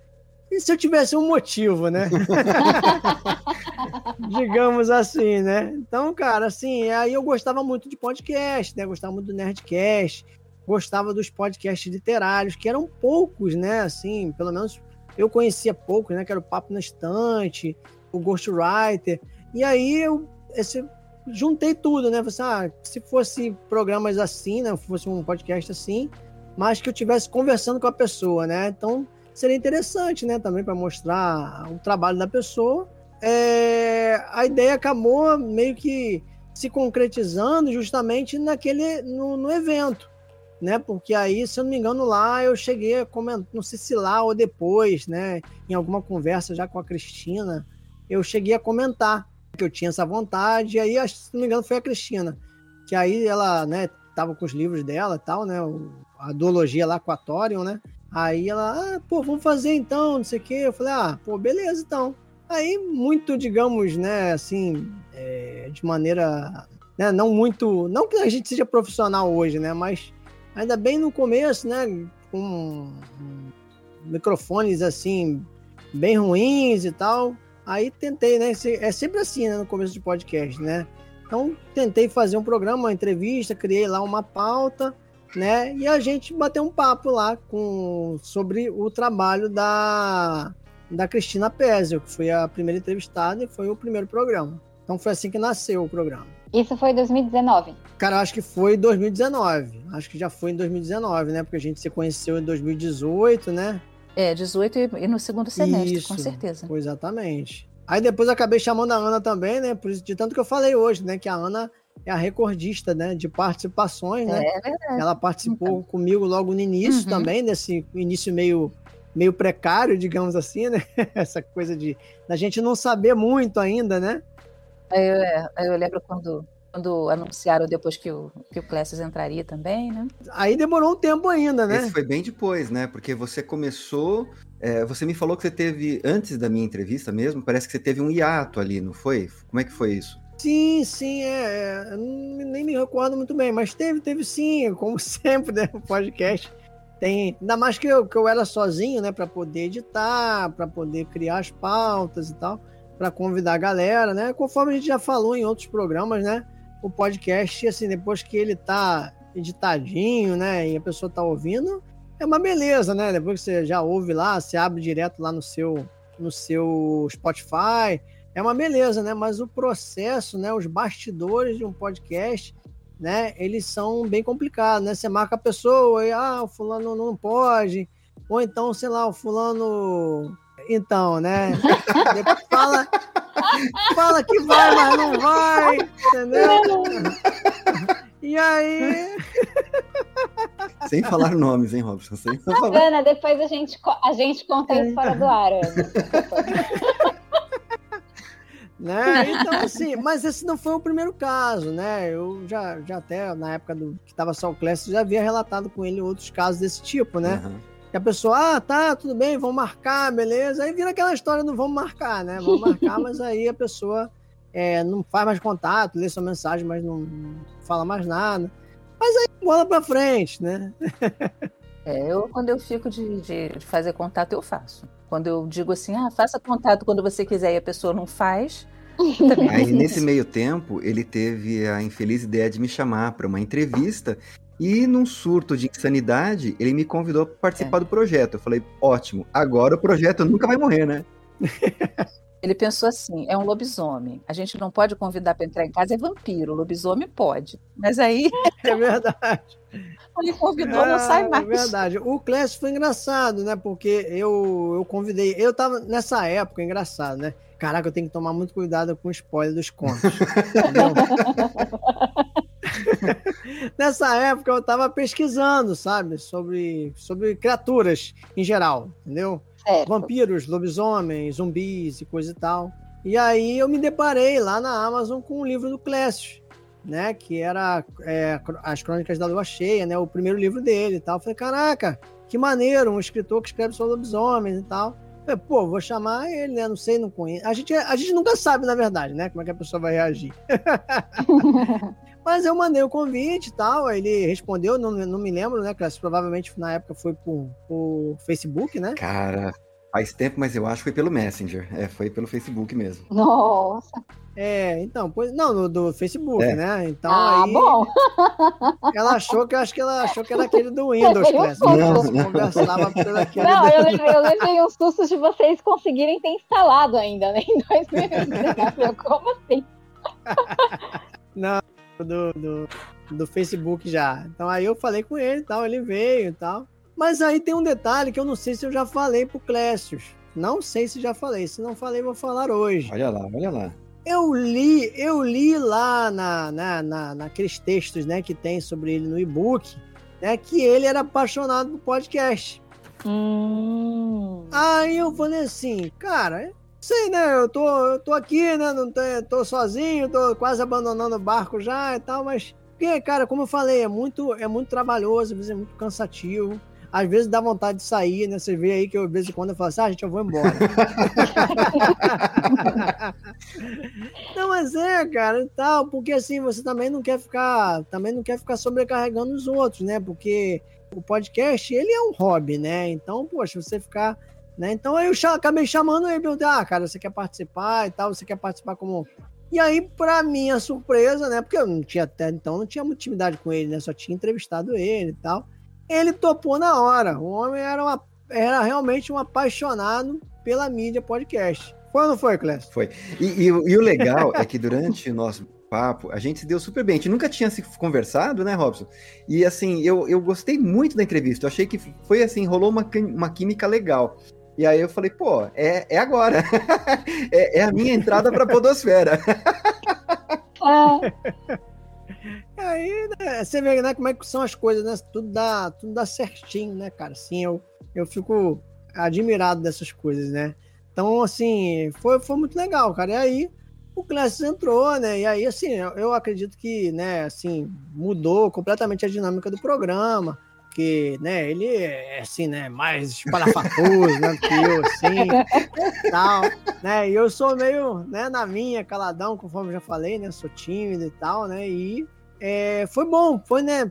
e se eu tivesse um motivo, né? Digamos assim, né? Então, cara, assim, aí eu gostava muito de podcast, né? Gostava muito do Nerdcast, gostava dos podcasts literários, que eram poucos, né? Assim, pelo menos eu conhecia pouco, né? Que era o Papo na Estante, o Ghostwriter. E aí eu esse, juntei tudo, né? Falei, assim, ah, se fosse programas assim, né? Fosse um podcast assim, mas que eu tivesse conversando com a pessoa, né? Então seria interessante, né? Também para mostrar o trabalho da pessoa. É, a ideia acabou meio que se concretizando justamente naquele no, no evento né? Porque aí, se eu não me engano, lá eu cheguei a comentar, não sei se lá ou depois, né? Em alguma conversa já com a Cristina, eu cheguei a comentar que eu tinha essa vontade, e aí, se não me engano, foi a Cristina, que aí ela, né, tava com os livros dela tal, né? A duologia lá com a Torion, né? Aí ela, ah, pô, vamos fazer então, não sei o quê. Eu falei, ah, pô, beleza então. Aí, muito, digamos, né, assim, é, de maneira, né, não muito, não que a gente seja profissional hoje, né, mas ainda bem no começo, né? Com microfones assim, bem ruins e tal. Aí tentei, né? É sempre assim, né? No começo de podcast, né? Então tentei fazer um programa, uma entrevista, criei lá uma pauta, né? E a gente bateu um papo lá com sobre o trabalho da da Cristina Pézio, que foi a primeira entrevistada e foi o primeiro programa. Então foi assim que nasceu o programa. Isso foi em 2019. Cara, acho que foi em 2019. Acho que já foi em 2019, né? Porque a gente se conheceu em 2018, né? É, 18 e no segundo semestre, isso, com certeza. Exatamente. Aí depois acabei chamando a Ana também, né? Por isso, de tanto que eu falei hoje, né? Que a Ana é a recordista, né? De participações, né? É verdade. Ela participou então. comigo logo no início uhum. também, desse início meio meio precário, digamos assim, né? Essa coisa de da gente não saber muito ainda, né? Eu, é, eu lembro quando, quando anunciaram depois que o, que o Clécio entraria também, né? Aí demorou um tempo ainda, né? Esse foi bem depois, né? Porque você começou. É, você me falou que você teve, antes da minha entrevista mesmo, parece que você teve um hiato ali, não foi? Como é que foi isso? Sim, sim, é, é nem me recordo muito bem, mas teve, teve sim, como sempre, né, o podcast tem, ainda mais que eu, que eu era sozinho, né, para poder editar, para poder criar as pautas e tal, para convidar a galera, né? Conforme a gente já falou em outros programas, né? O podcast, assim, depois que ele tá editadinho, né, e a pessoa tá ouvindo, é uma beleza, né? Depois que você já ouve lá, você abre direto lá no seu no seu Spotify, é uma beleza, né? Mas o processo, né, os bastidores de um podcast né? Eles são bem complicados, né? Você marca a pessoa e ah, o fulano não pode, ou então, sei lá, o fulano então, né? fala, fala que vai, mas não vai, entendeu? E aí. Sem falar nomes, hein, Robson? Sem falar. Ana, depois a gente, a gente conta isso fora do ar, Ana. Né? Então, assim, mas esse não foi o primeiro caso, né? Eu já, já até, na época do que estava só o Clécio, já havia relatado com ele outros casos desse tipo, né? Uhum. Que a pessoa, ah, tá, tudo bem, vamos marcar, beleza. Aí vira aquela história do vamos marcar, né? Vamos marcar, mas aí a pessoa é, não faz mais contato, lê sua mensagem, mas não, fala mais nada. Mas aí bola pra frente, né? É, eu, quando eu fico de, de, de, fazer contato, eu faço. Quando eu digo assim, ah, faça contato quando você quiser e a pessoa não faz. Aí, nesse meio tempo, ele teve a infeliz ideia de me chamar para uma entrevista. E num surto de insanidade, ele me convidou para participar é. do projeto. Eu falei, ótimo, agora o projeto nunca vai morrer, né? Ele pensou assim: é um lobisomem. A gente não pode convidar para entrar em casa, é vampiro. Lobisomem pode. Mas aí. É verdade. Ele convidou, é, não sai mais. É verdade. O Clécio foi engraçado, né? Porque eu, eu convidei. Eu tava nessa época, engraçado, né? Caraca, eu tenho que tomar muito cuidado com o spoiler dos contos. entendeu? Nessa época eu tava pesquisando, sabe? Sobre, sobre criaturas em geral, entendeu? Certo. Vampiros, lobisomens, zumbis e coisa e tal. E aí eu me deparei lá na Amazon com um livro do Clécio, né? Que era é, As Crônicas da Lua Cheia, né? O primeiro livro dele e tal. Eu falei, caraca, que maneiro, um escritor que escreve sobre lobisomens e tal. falei, pô, vou chamar ele, né? Não sei, não conheço. A gente, a gente nunca sabe, na verdade, né? Como é que a pessoa vai reagir. Mas eu mandei o convite e tal, ele respondeu, não, não me lembro, né, Clássico? Provavelmente na época foi por, por Facebook, né? Cara, faz tempo, mas eu acho que foi pelo Messenger. É, foi pelo Facebook mesmo. Nossa. É, então, pois, não, do, do Facebook, é. né? Então ah, aí. bom. Ela achou que eu acho que ela achou que era aquele do Windows, Clássico. Não, não. Conversava por aquele. Não, eu levei, eu levei um susto de vocês conseguirem ter instalado ainda, né? Em 2019. Como assim? Não, do, do, do Facebook já. Então aí eu falei com ele e tal, ele veio e tal. Mas aí tem um detalhe que eu não sei se eu já falei pro Clécio. Não sei se já falei. Se não falei, vou falar hoje. Olha lá, olha lá. Eu li, eu li lá na, na, na, naqueles textos né, que tem sobre ele no e-book, né, que ele era apaixonado por podcast. Hum. Aí eu falei assim, cara, sei, né? Eu tô, eu tô aqui, né? Não tô, tô sozinho, tô quase abandonando o barco já e tal, mas. Porque, cara, como eu falei, é muito, é muito trabalhoso, às vezes é muito cansativo. Às vezes dá vontade de sair, né? Você vê aí que eu, de vez em quando eu falo assim, ah, gente, eu vou embora. não, mas é, cara, e tal, porque assim, você também não quer ficar, também não quer ficar sobrecarregando os outros, né? Porque o podcast, ele é um hobby, né? Então, poxa, você ficar né? Então aí eu acabei chamando ele perguntei, ah, cara, você quer participar e tal? Você quer participar como. E aí, para minha surpresa, né? Porque eu não tinha até então, não tinha muita intimidade com ele, né? Só tinha entrevistado ele e tal. Ele topou na hora. O homem era, uma, era realmente um apaixonado pela mídia podcast. Foi ou não foi, Clécio? Foi. E, e, e o legal é que durante o nosso papo, a gente se deu super bem. A gente nunca tinha se conversado, né, Robson? E assim, eu, eu gostei muito da entrevista. Eu achei que foi assim, rolou uma, uma química legal. E aí eu falei, pô, é, é agora. é, é, a minha entrada para a podosfera. é. Aí, né, você vê né, como é que são as coisas, né? Tudo dá, tudo dá certinho, né, cara? Sim, eu, eu fico admirado dessas coisas, né? Então, assim, foi, foi muito legal, cara. E aí, o Classes entrou, né? E aí, assim, eu, eu acredito que, né, assim, mudou completamente a dinâmica do programa porque, né, ele é assim, né, mais espalhafatoso, né, que eu, assim, tal, né, e eu sou meio, né, na minha, caladão, conforme já falei, né, sou tímido e tal, né, e é, foi bom, foi, né,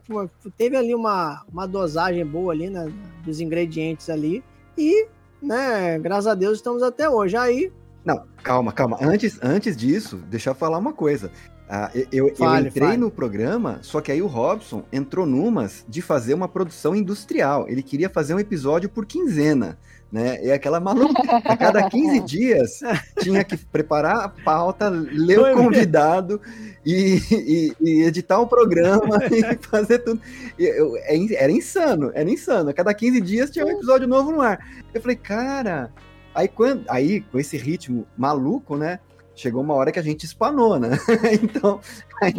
teve ali uma, uma dosagem boa ali, né, dos ingredientes ali, e, né, graças a Deus estamos até hoje, aí... Não, calma, calma, antes, antes disso, deixa eu falar uma coisa, ah, eu, fale, eu, entrei fale. no programa, só que aí o Robson entrou numas de fazer uma produção industrial. Ele queria fazer um episódio por quinzena, né? E aquela maluca, a cada 15 dias tinha que preparar a pauta, ler o convidado e, e, e, editar o programa e fazer tudo. Eu, é era insano, era insano. A cada 15 dias tinha um episódio novo no ar. Eu falei, cara, aí, quando, aí com esse ritmo maluco, né? Chegou uma hora que a gente espanou, né? então, aí,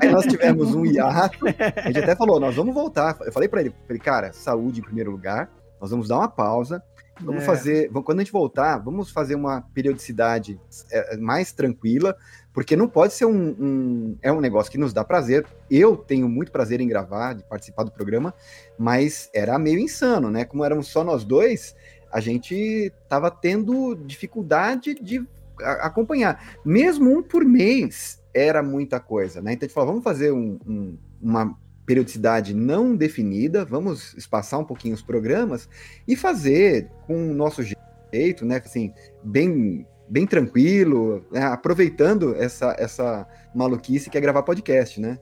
aí, nós tivemos um hiato, a gente até falou, nós vamos voltar. Eu falei para ele, falei, cara, saúde em primeiro lugar, nós vamos dar uma pausa, vamos é. fazer, quando a gente voltar, vamos fazer uma periodicidade é, mais tranquila, porque não pode ser um, um, é um negócio que nos dá prazer. Eu tenho muito prazer em gravar, de participar do programa, mas era meio insano, né? Como éramos só nós dois, a gente tava tendo dificuldade de acompanhar. Mesmo um por mês era muita coisa, né? Então a gente falou, vamos fazer um, um, uma periodicidade não definida, vamos espaçar um pouquinho os programas e fazer com o nosso jeito, né? Assim, bem bem tranquilo, né? aproveitando essa, essa maluquice que é gravar podcast, né?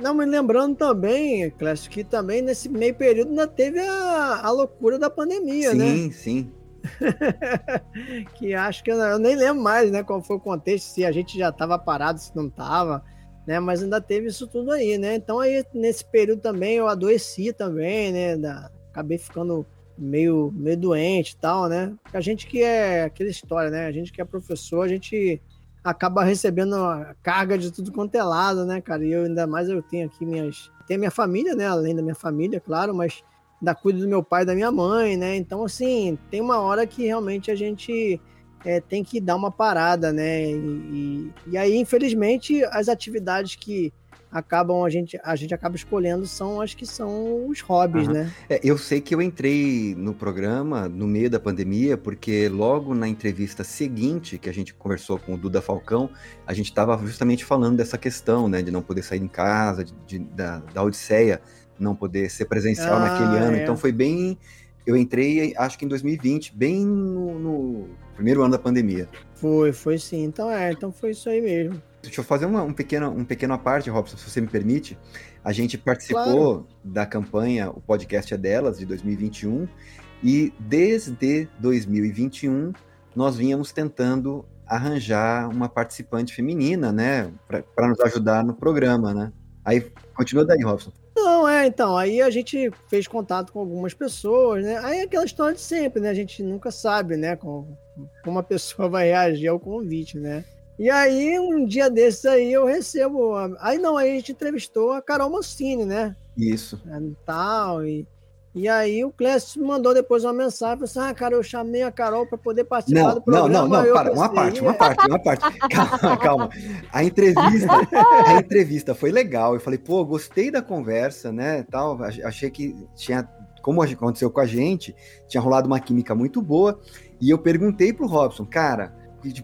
Não, mas lembrando também, Clécio, que também nesse meio período ainda teve a, a loucura da pandemia, sim, né? Sim, sim. que acho que eu, eu, nem lembro mais, né, qual foi o contexto, se a gente já estava parado, se não estava, né, mas ainda teve isso tudo aí, né, então aí nesse período também eu adoeci também, né, da, acabei ficando meio, meio doente e tal, né, a gente que é, aquela história, né, a gente que é professor, a gente acaba recebendo a carga de tudo quanto é lado, né, cara, e eu ainda mais eu tenho aqui minhas, tem minha família, né, além da minha família, claro, mas da cuido do meu pai e da minha mãe, né? Então, assim, tem uma hora que realmente a gente é, tem que dar uma parada, né? E, e, e, aí, infelizmente, as atividades que acabam a gente a gente acaba escolhendo são as que são os hobbies, uhum. né? É, eu sei que eu entrei no programa no meio da pandemia porque logo na entrevista seguinte que a gente conversou com o Duda Falcão a gente estava justamente falando dessa questão, né, de não poder sair em casa, de, de da, da odisseia não poder ser presencial ah, naquele ano. É. Então foi bem. Eu entrei, acho que em 2020, bem no, no, primeiro ano da pandemia. Foi, foi sim. Então é, então foi isso aí mesmo. Deixa eu fazer uma um pequeno, um pequeno parte, Robson, se você me permite. A gente participou claro. da campanha O Podcast é Delas, de 2021, e desde 2021 nós vínhamos tentando arranjar uma participante feminina, né, para nos ajudar no programa, né? Aí continua daí, Robson. Não, é, então, aí a gente fez contato com algumas pessoas, né? Aí é aquela história de sempre, né? A gente nunca sabe, né, como, como a pessoa vai reagir ao convite, né? E aí, um dia desses aí, eu recebo. Aí não, aí a gente entrevistou a Carol Mancini, né? Isso. É, tal, e e aí o Clécio mandou depois uma mensagem, falou assim, ah, cara, eu chamei a Carol para poder participar não, do programa. Não, não, não, para, uma parte, uma parte, uma parte. Calma, calma. A entrevista, a entrevista foi legal. Eu falei, pô, gostei da conversa, né, tal. Achei que tinha, como aconteceu com a gente, tinha rolado uma química muito boa. E eu perguntei pro Robson, cara,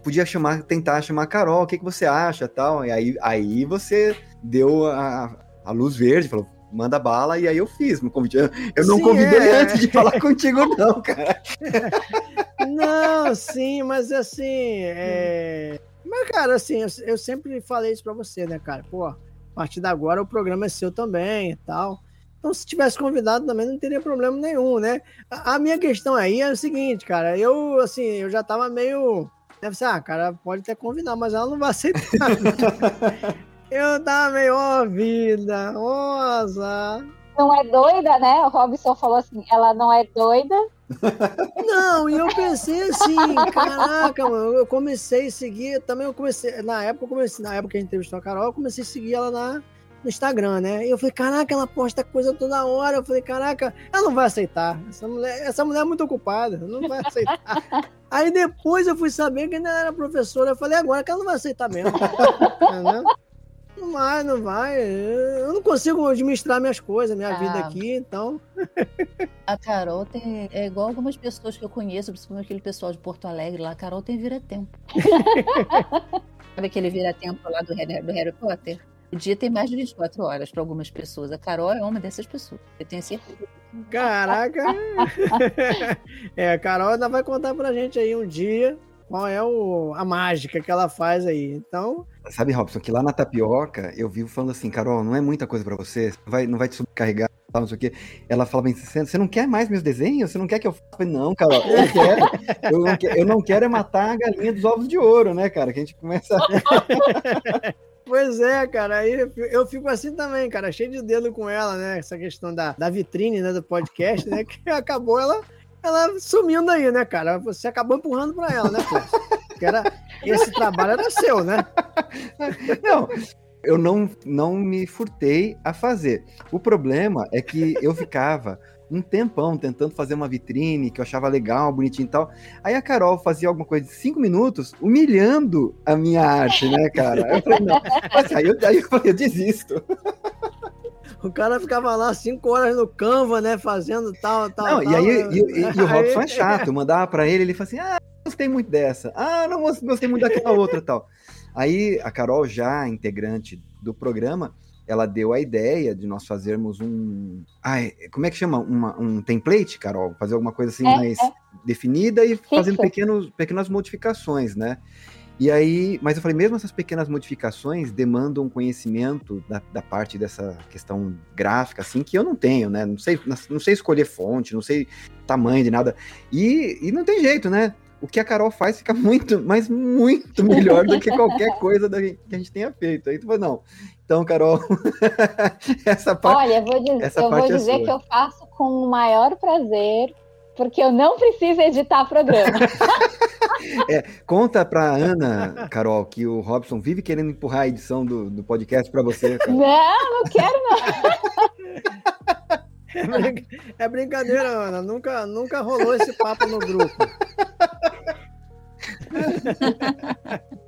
podia chamar, tentar chamar a Carol, o que, que você acha, tal. E aí, aí você deu a, a luz verde, falou, manda bala, e aí eu fiz no convite. Eu, eu não sim, convidei é. antes de falar contigo, não, cara. Não, sim, mas assim, é... Mas, cara, assim, eu, eu, sempre falei isso pra você, né, cara? Pô, a partir de agora o programa é seu também e tal. Então, se tivesse convidado também não teria problema nenhum, né? A, a minha questão aí é o seguinte, cara, eu, assim, eu já tava meio... Deve ser, ah, cara, pode até convidar, mas ela não vai aceitar. Eu tava meio, ó, oh, vida, nossa. Não é doida, né? O Robson falou assim, ela não é doida. Não, e eu pensei assim, caraca, mano, eu comecei a seguir, também eu comecei, na época eu comecei, na época que a gente entrevistou a Carol, eu comecei a seguir ela na, no Instagram, né? E eu falei, caraca, ela posta coisa toda hora. Eu falei, caraca, ela não vai aceitar. Essa mulher, essa mulher é muito ocupada, não vai aceitar. Aí depois eu fui saber que ainda era professora. Eu falei, agora que ela não vai aceitar mesmo. Entendeu? Não vai, não vai. Eu não consigo administrar minhas coisas, minha ah. vida aqui, então. A Carol tem. É igual algumas pessoas que eu conheço, principalmente aquele pessoal de Porto Alegre lá. A Carol tem vira-tempo. Sabe aquele vira-tempo lá do Harry, do Harry Potter? O dia tem mais de 24 horas para algumas pessoas. A Carol é uma dessas pessoas. Eu tenho certeza. Caraca! é, a Carol ainda vai contar pra gente aí um dia qual é o, a mágica que ela faz aí. Então. Sabe, Robson, que lá na tapioca eu vivo falando assim, Carol, não é muita coisa para você, vai, não vai te subcarregar, não sei o quê. Ela fala bem, você não quer mais meus desenhos? Você não quer que eu faça? Não, Carol, eu quero. Eu não quero, eu não quero é matar a galinha dos ovos de ouro, né, cara? Que a gente começa. Pois é, cara, aí eu fico assim também, cara, cheio de dedo com ela, né? Essa questão da, da vitrine, né, do podcast, né? Que acabou ela ela sumindo aí, né, cara? Você acabou empurrando para ela, né, Porque era, esse trabalho era seu, né? Não, eu não, não me furtei a fazer. O problema é que eu ficava um tempão tentando fazer uma vitrine que eu achava legal, bonitinho e tal. Aí a Carol fazia alguma coisa de cinco minutos humilhando a minha arte, né, cara? Eu falei, não. Aí eu, aí eu falei, eu desisto. O cara ficava lá cinco horas no Canva, né? Fazendo tal, tal. Não, tal, e aí e, e, e o Robson é chato. Eu mandava pra ele, ele falava assim: ah, gostei muito dessa. Ah, não gostei muito daquela outra tal. Aí a Carol, já integrante do programa, ela deu a ideia de nós fazermos um. Ai, como é que chama? Uma, um template, Carol? Fazer alguma coisa assim é, mais é. definida e fazendo pequenos, pequenas modificações, né? E aí, mas eu falei, mesmo essas pequenas modificações demandam conhecimento da, da, parte dessa questão gráfica, assim, que eu não tenho, né? Não sei, não sei escolher fonte, não sei tamanho de nada. E, e não tem jeito, né? O que a Carol faz fica muito, mas muito melhor do que qualquer coisa da, que a gente tenha feito. Aí tu falou, não. Então, Carol, essa parte. Olha, eu vou dizer, eu vou é dizer que eu faço com o maior prazer, porque eu não preciso editar programa. é, conta pra Ana, Carol, que o Robson vive querendo empurrar a edição do, do podcast para você. Cara. Não, não quero não. É, brinca... é brincadeira, Ana. Nunca, nunca rolou esse papo no grupo.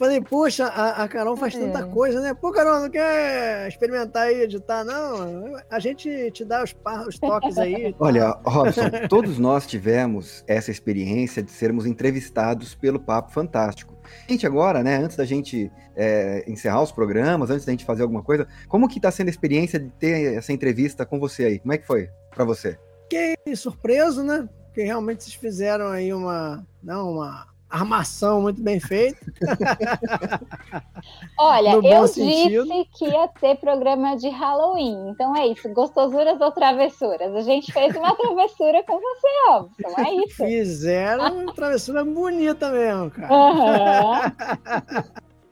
Falei, puxa, a, a Carol faz é. tanta coisa, né? Pô, Carol, não quer experimentar e editar, não? A gente te dá os, os toques aí. Olha, Robson, todos nós tivemos essa experiência de sermos entrevistados pelo Papo Fantástico. Gente, agora, né, antes da gente é, encerrar os programas, antes da gente fazer alguma coisa, como que tá sendo a experiência de ter essa entrevista com você aí? Como é que foi para você? Fiquei surpreso, né? Porque realmente vocês fizeram aí uma, não, uma armação muito bem feita. Olha, eu sentido. disse que ia ter programa de Halloween. Então é isso, gostosuras ou travessuras. A gente fez uma travessura com você, Robson. É isso. Fizeram uma travessura bonita mesmo, cara. Uhum.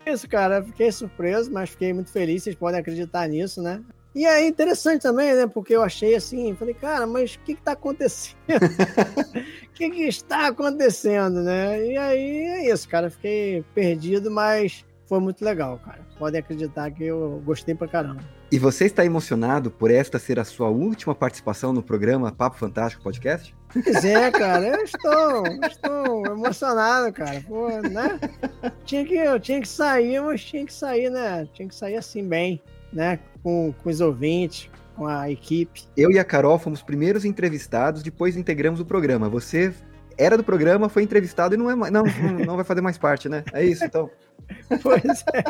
isso, cara. Fiquei surpreso, mas fiquei muito feliz. Vocês podem acreditar nisso, né? E é interessante também, né? Porque eu achei assim, falei, cara, mas o que está acontecendo? O que, que, está acontecendo, né? E aí é isso, cara. Fiquei perdido, mas foi muito legal, cara. Podem acreditar que eu gostei pra caramba. E você está emocionado por esta ser a sua última participação no programa Papo Fantástico Podcast? Pois é, cara, eu estou, estou emocionado, cara. Pô, né? Tinha que, eu tinha que sair, mas tinha que sair, né? Tinha que sair assim bem, né? com, com os ouvintes, com a equipe. Eu e a Carol fomos primeiros entrevistados, depois integramos o programa. Você era do programa, foi entrevistado e não, é, não, não vai fazer mais parte, né? É isso, então. Pois é.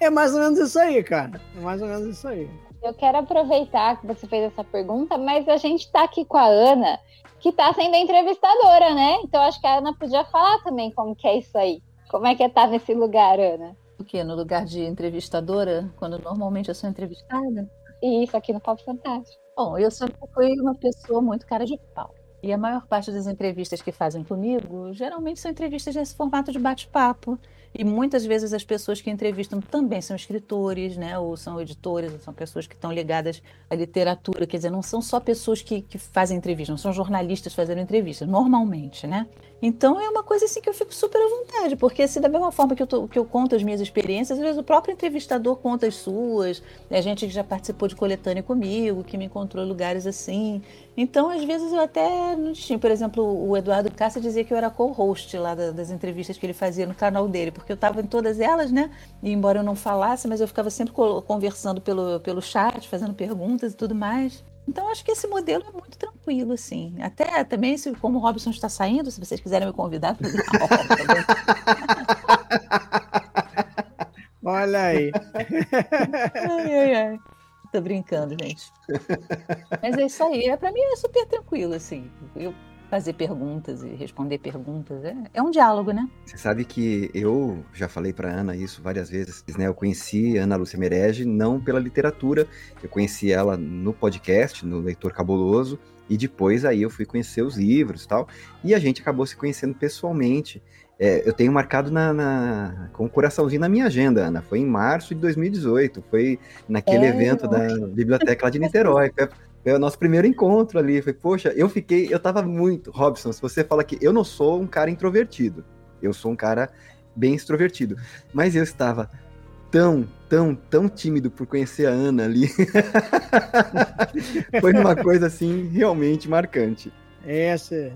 É mais ou menos isso aí, cara. É mais ou menos isso aí. Eu quero aproveitar que você fez essa pergunta, mas a gente está aqui com a Ana, que está sendo entrevistadora, né? Então acho que a Ana podia falar também como que é isso aí. Como é que é estar tá nesse lugar, Ana? O quê? No lugar de entrevistadora, quando normalmente eu sou entrevistada? Isso, aqui no Papo Fantástico. Bom, eu sempre fui uma pessoa muito cara de pau. E a maior parte das entrevistas que fazem comigo, geralmente são entrevistas nesse formato de bate-papo. E muitas vezes as pessoas que entrevistam também são escritores, né? Ou são editores, ou são pessoas que estão ligadas à literatura. Quer dizer, não são só pessoas que, que fazem entrevistas, não são jornalistas fazendo entrevistas, normalmente, né? Então é uma coisa assim que eu fico super à vontade, porque assim, da mesma forma que eu, tô, que eu conto as minhas experiências, às vezes o próprio entrevistador conta as suas, né? gente que já participou de coletânea comigo, que me encontrou em lugares assim. Então, às vezes, eu até não tinha. Por exemplo, o Eduardo Cássia dizia que eu era co-host lá das entrevistas que ele fazia no canal dele, porque eu estava em todas elas, né? E embora eu não falasse, mas eu ficava sempre conversando pelo, pelo chat, fazendo perguntas e tudo mais. Então, acho que esse modelo é muito tranquilo, assim. Até também, se, como o Robson está saindo, se vocês quiserem me convidar, Olha aí. ai, ai, ai. Tô brincando, gente. Mas é isso aí. É, pra mim é super tranquilo, assim. Eu fazer perguntas e responder perguntas. É, é um diálogo, né? Você sabe que eu já falei para Ana isso várias vezes, né? Eu conheci Ana Lúcia Merege não pela literatura, eu conheci ela no podcast, no Leitor Cabuloso, e depois aí eu fui conhecer os livros e tal, e a gente acabou se conhecendo pessoalmente. É, eu tenho marcado na, na, com um coraçãozinho na minha agenda, Ana. Foi em março de 2018. Foi naquele é, evento da biblioteca lá de Niterói. Foi, foi, o nosso primeiro encontro ali. Foi, poxa, eu fiquei. Eu tava muito. Robson, se você fala que eu não sou um cara introvertido, eu sou um cara bem extrovertido. Mas eu estava tão, tão, tão tímido por conhecer a Ana ali. foi uma coisa assim realmente marcante. É, você,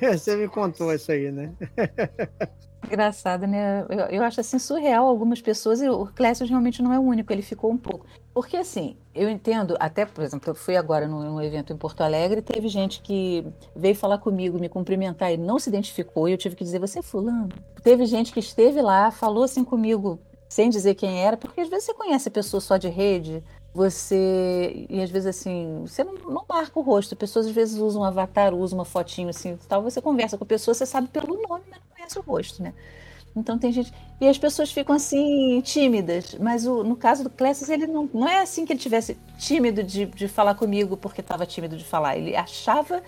você me contou isso aí, né? Engraçado, né? Eu, eu, acho assim surreal algumas pessoas, e o Clécio realmente não é o único, ele ficou um pouco. Porque assim, eu entendo, até, por exemplo, eu fui agora num, num evento em Porto Alegre, teve gente que veio falar comigo, me cumprimentar e não se identificou, e eu tive que dizer, você é fulano? Teve gente que esteve lá, falou assim comigo, sem dizer quem era, porque às vezes você conhece a pessoa só de rede, você e às vezes assim você não, não, marca o rosto pessoas às vezes usam um avatar usam uma fotinho assim tal você conversa com a pessoa você sabe pelo nome não conhece o rosto né? Então tem gente e as pessoas ficam assim tímidas mas o, no caso do Clécio ele não, não é assim que ele tivesse tímido de, de falar comigo porque estava tímido de falar. Ele achava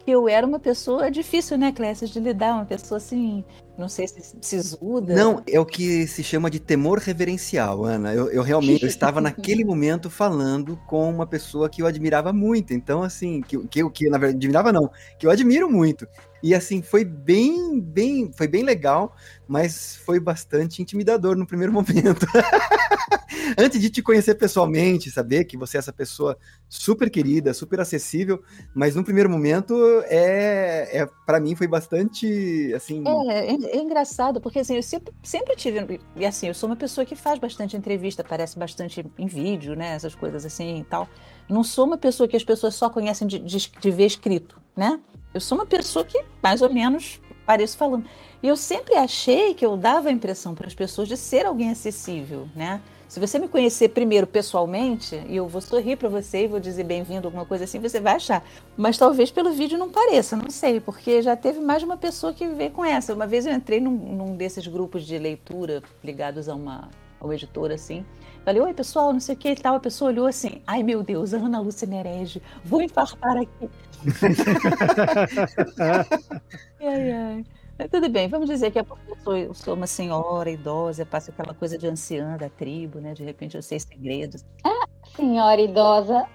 que eu era uma pessoa difícil né Clécio de lidar uma pessoa assim não sei se sisuda. Não, é o que se chama de temor reverencial, Ana. Eu, eu realmente eu estava naquele momento falando com uma pessoa que eu admirava muito. Então, assim, que, que, que na verdade admirava não, que eu admiro muito. E assim, foi bem, bem, foi bem legal, mas foi bastante intimidador no primeiro momento. Antes de te conhecer pessoalmente, saber que você é essa pessoa super querida, super acessível, mas no primeiro momento é, é para mim foi bastante assim. É, é, engraçado porque assim eu sempre, sempre tive e assim eu sou uma pessoa que faz bastante entrevista, aparece bastante em vídeo, né, essas coisas assim e tal. Não sou uma pessoa que as pessoas só conhecem de, de, de ver escrito, né? Eu sou uma pessoa que mais ou menos pareço falando. E eu sempre achei que eu dava a impressão para as pessoas de ser alguém acessível, né? Se você me conhecer primeiro pessoalmente, e eu vou sorrir para você e vou dizer bem-vindo, alguma coisa assim, você vai achar. Mas talvez pelo vídeo não pareça, não sei, porque já teve mais uma pessoa que veio com essa. Uma vez eu entrei num, num desses grupos de leitura ligados a uma ao editor, assim. Falei, oi pessoal, não sei o que e tal. A pessoa olhou assim, ai meu Deus, Ana Lúcia Merege, vou infartar aqui. ai, ai. Tudo bem, vamos dizer que é porque eu sou, eu sou, uma senhora idosa, passa aquela coisa de anciã da tribo, né? De repente eu sei segredos. Ah, senhora idosa.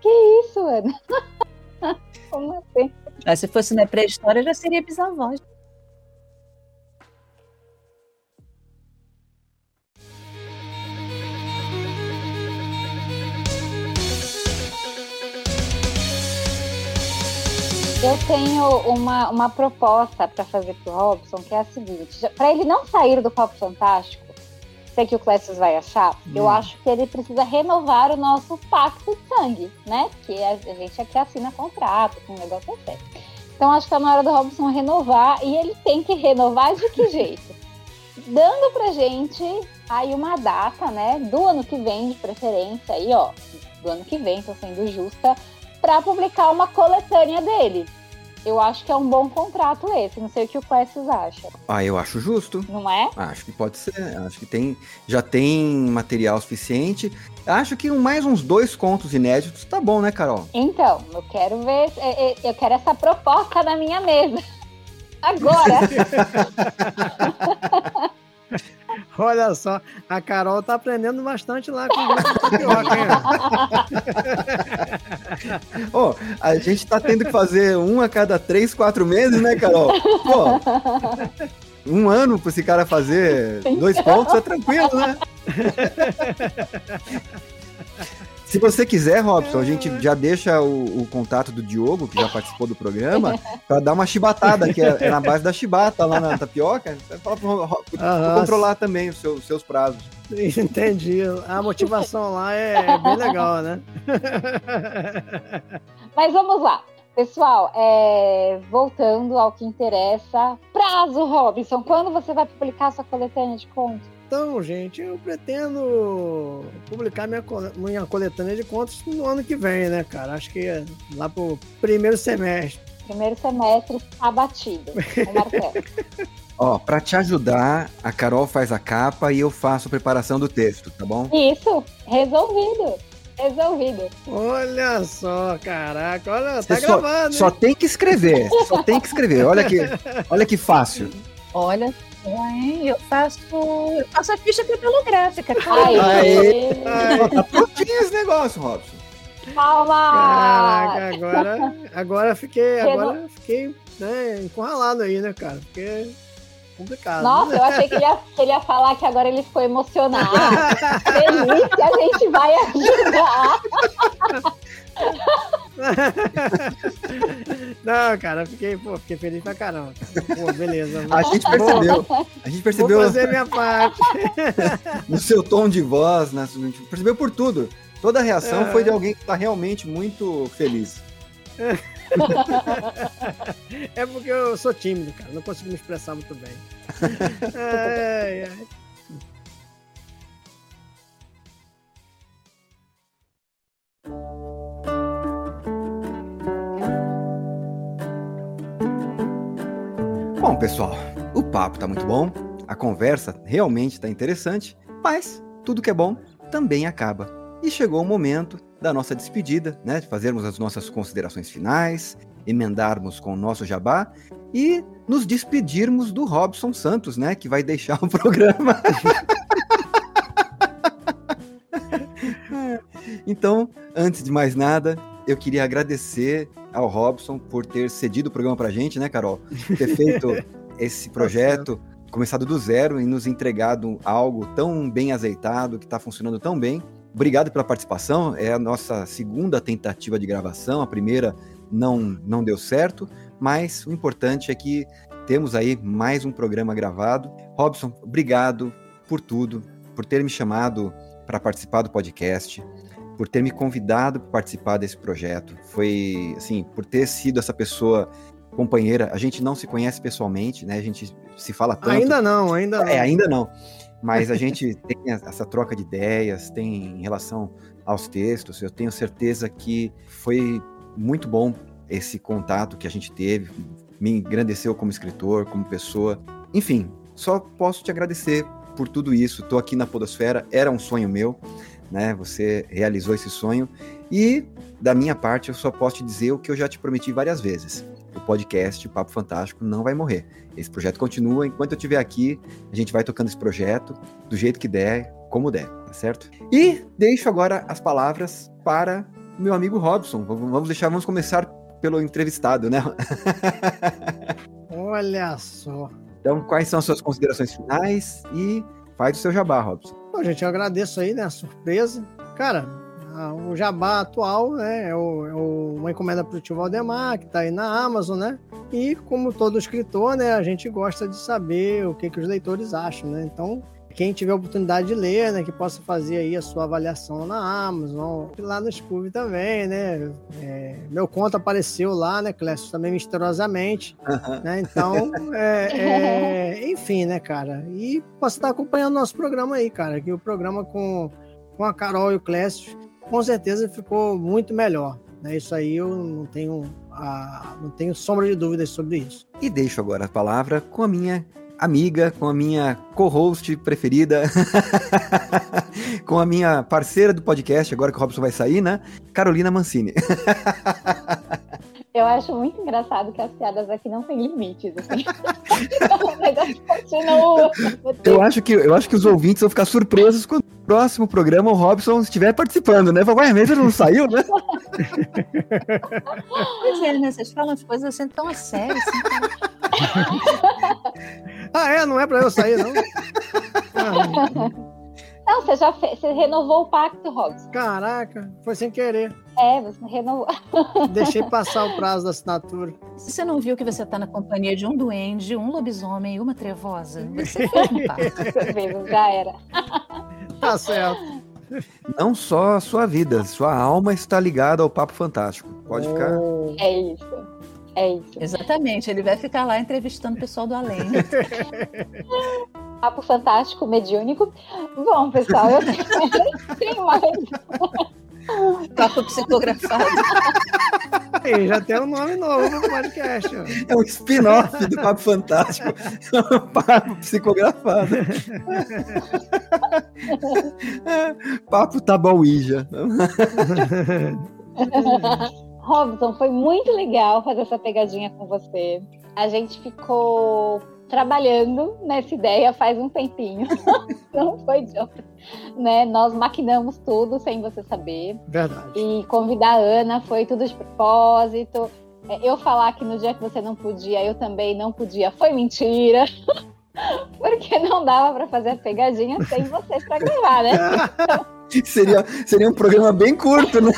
Que isso, Ana? Como assim? Ah, se fosse na pré-história, já seria bisavó. Eu tenho uma, uma proposta para fazer pro Robson, que é a seguinte: para ele não sair do Papo Fantástico, sei que o Clécio vai achar, hum. eu acho que ele precisa renovar o nosso pacto de sangue, né? Que a, a gente aqui assina contrato, com um negócio assim. Então acho que tá na hora do Robson renovar e ele tem que renovar de que jeito? Dando pra gente aí uma data, né? Do ano que vem, de preferência, aí, ó, do ano que vem, tô sendo justa para publicar uma coletânea dele. Eu acho que é um bom contrato esse. Não sei o que o Quests acha. Ah, eu acho justo. Não é? Acho que pode ser. Acho que tem, já tem material suficiente. Acho que mais uns dois contos inéditos tá bom, né, Carol? Então, eu quero ver. É, é, eu quero essa proposta na minha mesa. Agora! Olha só, a Carol tá aprendendo bastante lá com o tapioca, hein? oh, a gente tá tendo que fazer um a cada três, quatro meses, né, Carol? Pô, um ano para esse cara fazer dois pontos é tranquilo, né? Se você quiser, Robson, a gente já deixa o, o contato do Diogo, que já participou do programa, para dar uma chibatada, que é, é, na base da chibata lá na tapioca. Fala para controlar também os seus, seus prazos. Entendi. A motivação lá é bem legal, né? Mas vamos lá. Pessoal, é... voltando ao que interessa, prazo, Robson. Quando você vai publicar sua coletânea de contos? Então, gente, eu pretendo publicar minha, minha coletânea de contos no ano que vem, né, cara? Acho que é lá pro primeiro semestre. Primeiro semestre abatido. Ó, para te ajudar, a Carol faz a capa e eu faço a preparação do texto, tá bom? Isso, resolvido. Resolvido. Olha só, caraca, olha, Você tá só, gravando. Só tem que escrever, só tem que escrever. Olha que, olha que fácil. Olha eu faço, eu faço a ficha catalográfica. Aê. Aê. Tá prontinho esse negócio, Robson. Palma! Caraca, agora, agora fiquei, agora fiquei né, encurralado aí, né, cara? Porque complicado. Nossa, eu achei que ele, ia, que ele ia falar que agora ele ficou emocionado. Feliz que a gente vai ajudar. Não, cara, fiquei, pô, fiquei feliz pra caramba. Pô, beleza. A gente percebeu. A gente percebeu. Vou fazer minha parte. no seu tom de voz, né? Percebeu por tudo. Toda a reação é. foi de alguém que tá realmente muito feliz. É porque eu sou tímido, cara. Não consigo me expressar muito bem. Ai, ai. Bom, pessoal, o papo tá muito bom, a conversa realmente tá interessante, mas tudo que é bom também acaba. E chegou o momento da nossa despedida, né? De fazermos as nossas considerações finais, emendarmos com o nosso jabá e nos despedirmos do Robson Santos, né? Que vai deixar o programa. então, antes de mais nada, eu queria agradecer ao Robson por ter cedido o programa pra gente, né, Carol? Ter feito esse projeto, começado do zero e nos entregado algo tão bem azeitado, que está funcionando tão bem. Obrigado pela participação. É a nossa segunda tentativa de gravação. A primeira não, não deu certo, mas o importante é que temos aí mais um programa gravado. Robson, obrigado por tudo, por ter me chamado para participar do podcast, por ter me convidado para participar desse projeto. Foi, assim, por ter sido essa pessoa companheira. A gente não se conhece pessoalmente, né? A gente se fala tanto. Ainda não, ainda é, não. É, ainda não. Mas a gente tem essa troca de ideias, tem em relação aos textos. Eu tenho certeza que foi muito bom esse contato que a gente teve, me engrandeceu como escritor, como pessoa. Enfim, só posso te agradecer por tudo isso. Estou aqui na Podosfera, era um sonho meu, né? Você realizou esse sonho. E da minha parte, eu só posso te dizer o que eu já te prometi várias vezes. O podcast o Papo Fantástico não vai morrer. Esse projeto continua. Enquanto eu estiver aqui, a gente vai tocando esse projeto do jeito que der, como der, tá certo? E deixo agora as palavras para meu amigo Robson. Vamos deixar, vamos começar pelo entrevistado, né? Olha só. Então, quais são as suas considerações finais e faz o seu jabá, Robson. Bom, gente, eu agradeço aí, né, a surpresa. Cara, o jabá atual né, é, o, é o, uma encomenda para o tio Valdemar, que está aí na Amazon, né? E como todo escritor, né, a gente gosta de saber o que, que os leitores acham, né? Então, quem tiver a oportunidade de ler, né, que possa fazer aí a sua avaliação na Amazon, lá no Scooby também, né? É, meu conto apareceu lá, né, Clécio, também misteriosamente, né? Então, é, é, enfim, né, cara? E posso estar acompanhando nosso programa aí, cara, que o programa com, com a Carol e o Clécio com certeza ficou muito melhor. Né? Isso aí eu não tenho, a, não tenho sombra de dúvidas sobre isso. E deixo agora a palavra com a minha amiga, com a minha co-host preferida, com a minha parceira do podcast, agora que o Robson vai sair, né? Carolina Mancini. Eu acho muito engraçado que as piadas aqui não têm limites. Assim. o negócio continua. Eu acho, que, eu acho que os ouvintes vão ficar surpresos quando no próximo programa o Robson estiver participando, né? Vai, mesmo não saiu, né? pois é, né? Vocês falam as coisas assim tão a sério. Assim, ah, é? Não é pra eu sair, não? Não, Não, você já fez, você renovou o pacto, Robson. Caraca, foi sem querer. É, você renovou. Deixei passar o prazo da assinatura. Você não viu que você está na companhia de um duende, um lobisomem e uma trevosa? Você fez um pacto. já era. Tá certo. Não só a sua vida, sua alma está ligada ao Papo Fantástico. Pode ficar. É isso. É isso. Exatamente, ele vai ficar lá entrevistando o pessoal do além. Papo fantástico, mediúnico. Bom, pessoal, eu tenho mais. Papo psicografado. Aí, já tem um nome novo no podcast. ó. É um spin-off do Papo Fantástico. Papo psicografado. Papo Tabauíja. Robson, foi muito legal fazer essa pegadinha com você. A gente ficou trabalhando nessa ideia faz um tempinho. Não foi de ontem, né? Nós maquinamos tudo sem você saber. Verdade. E convidar a Ana foi tudo de propósito. É, Eu falar que no dia que você não podia, eu também não podia, foi mentira. Porque não dava para fazer a pegadinha sem vocês para gravar, né? Seria, seria um programa bem curto, né?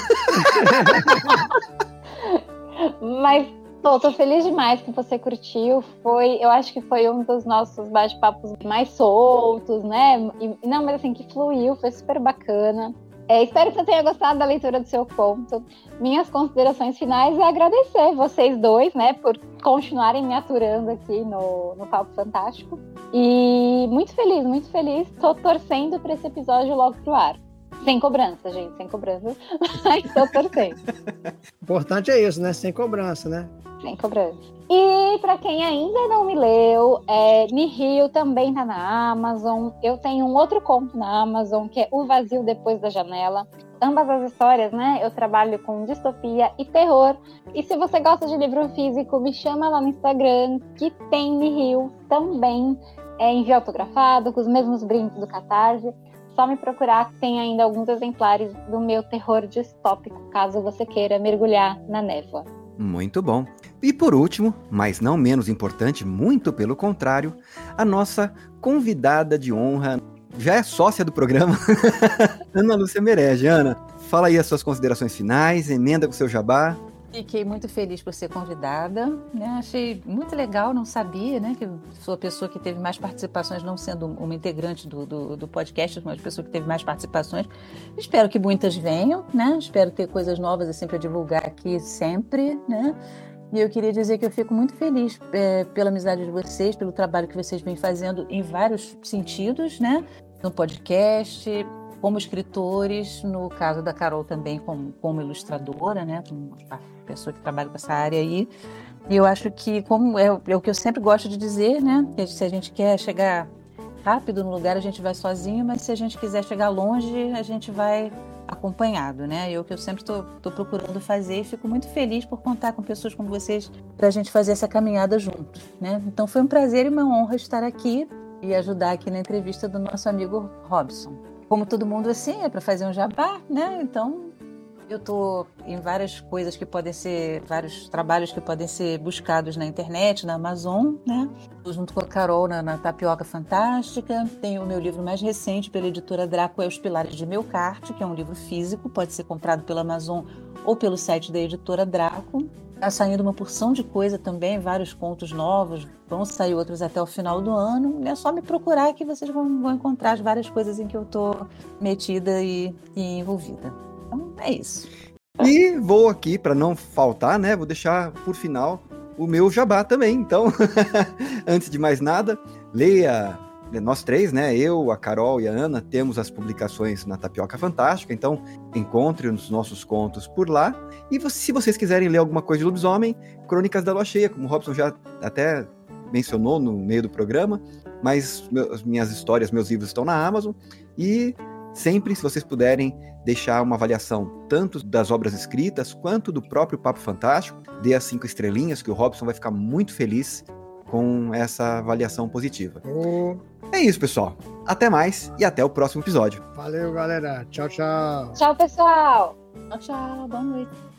Mas tô, tô feliz demais que você curtiu. Foi, eu acho que foi um dos nossos bate-papos mais soltos, né? E, não, mas assim, que fluiu, foi super bacana. É, espero que você tenha gostado da leitura do seu conto. Minhas considerações finais é agradecer vocês dois, né, por continuarem me aturando aqui no, no Papo Fantástico. E muito feliz, muito feliz. Tô torcendo para esse episódio logo pro ar. Sem cobrança, gente, sem cobrança. Mas tô torcendo. importante é isso, né? Sem cobrança, né? Sem cobrança. E para quem ainda não me leu, é, Nihil também tá na Amazon. Eu tenho um outro conto na Amazon que é O Vazio Depois da Janela. Ambas as histórias, né? Eu trabalho com distopia e terror. E se você gosta de livro físico, me chama lá no Instagram, que tem Nihil também é, em autografado, com os mesmos brindes do Catarse. Só me procurar que tem ainda alguns exemplares do meu terror distópico, caso você queira mergulhar na névoa. Muito bom. E por último, mas não menos importante, muito pelo contrário, a nossa convidada de honra, já é sócia do programa, Ana Lúcia Merege. Ana, fala aí as suas considerações finais, emenda com o seu jabá. Fiquei muito feliz por ser convidada, né? Achei muito legal, não sabia, né? Que sou a pessoa que teve mais participações, não sendo uma integrante do, do, do podcast, mas a pessoa que teve mais participações. Espero que muitas venham, né? Espero ter coisas novas assim para divulgar aqui sempre, né? E eu queria dizer que eu fico muito feliz é, pela amizade de vocês, pelo trabalho que vocês vêm fazendo em vários sentidos, né? No podcast, como escritores, no caso da Carol também como, como ilustradora, né? Como pessoa que trabalha com essa área aí. E eu acho que, como é, é o que eu sempre gosto de dizer, né? Que se a gente quer chegar rápido no lugar, a gente vai sozinho, mas se a gente quiser chegar longe, a gente vai acompanhado, né? É o que eu sempre estou procurando fazer e fico muito feliz por contar com pessoas como vocês para a gente fazer essa caminhada juntos, né? Então foi um prazer e uma honra estar aqui e ajudar aqui na entrevista do nosso amigo Robson. Como todo mundo assim, é para fazer um jabá, né? Então eu estou em várias coisas que podem ser, vários trabalhos que podem ser buscados na internet, na Amazon, né? Tô junto com a Carol na, na Tapioca Fantástica. Tenho o meu livro mais recente pela editora Draco, é Os Pilares de Melcarte, que é um livro físico, pode ser comprado pela Amazon ou pelo site da editora Draco. Tá saindo uma porção de coisa também, vários contos novos, vão sair outros até o final do ano. É só me procurar que vocês vão, vão encontrar as várias coisas em que eu tô metida e, e envolvida. Então é isso. E vou aqui, para não faltar, né? Vou deixar por final o meu jabá também. Então, antes de mais nada, leia. Nós três, né? Eu, a Carol e a Ana, temos as publicações na Tapioca Fantástica, então encontre os nossos contos por lá. E se vocês quiserem ler alguma coisa de lobisomem, Crônicas da Lua Cheia, como o Robson já até mencionou no meio do programa, mas meus- minhas histórias, meus livros estão na Amazon. E sempre, se vocês puderem, deixar uma avaliação tanto das obras escritas quanto do próprio Papo Fantástico. Dê as cinco estrelinhas, que o Robson vai ficar muito feliz com essa avaliação positiva. Ô, É isso, pessoal. Até mais e até o próximo episódio. valeu, galera. Tchau, tchau. Tchau, pessoal! Tchau, tchau, boa noite.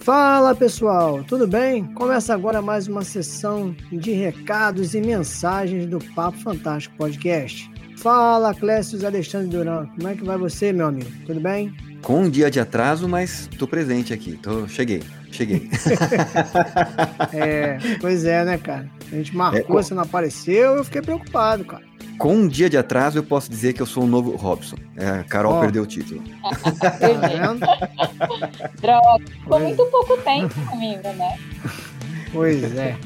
Fala pessoal, tudo bem? Começa agora mais uma sessão de recados e mensagens do Papo Fantástico Podcast. Fala Clécio Alexandre Duran, como é que vai você, meu amigo? Tudo bem? Com um dia de atraso, mas tô presente aqui, tô... cheguei, cheguei. é, pois é, né, cara? A gente marcou, é, você não apareceu, eu fiquei preocupado, cara com um dia de atraso, eu posso dizer que eu sou o novo Robson. É, Carol oh. perdeu o título. Droga, ficou muito pouco tempo comigo, né? Pois é.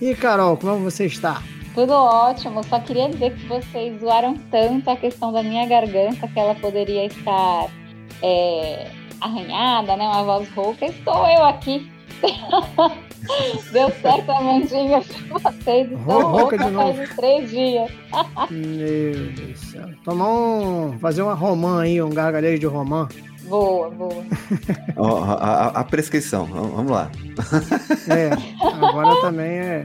E Carol, como você está? Tudo ótimo, só queria dizer que vocês zoaram tanto a questão da minha garganta que ela poderia estar é, arranhada, né? Uma voz rouca. Estou eu aqui. Deu certo a mandinga de vocês. Rouca de novo. Faz três dias. Meu Deus do céu. Tomar um. Fazer uma romã aí, um gargarejo de romã. Boa, boa. oh, a, a, a, prescrição, vamos lá. É, agora também é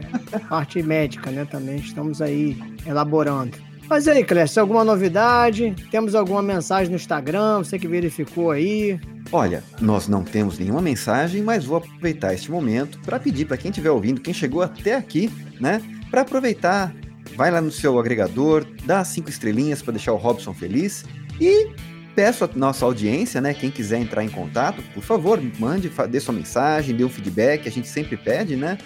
parte médica, né? Também estamos aí elaborando. Mas aí, Clécio, alguma novidade? Temos alguma mensagem no Instagram? Você que verificou aí? Olha, nós não temos nenhuma mensagem, mas vou aproveitar este momento para pedir para quem estiver ouvindo, quem chegou até aqui, né, para aproveitar, vai lá no seu agregador, dá cinco estrelinhas para deixar o Robson feliz e peço a nossa audiência, né, quem quiser entrar em contato, por favor, mande, dê sua mensagem, dê um feedback, a gente sempre pede, né?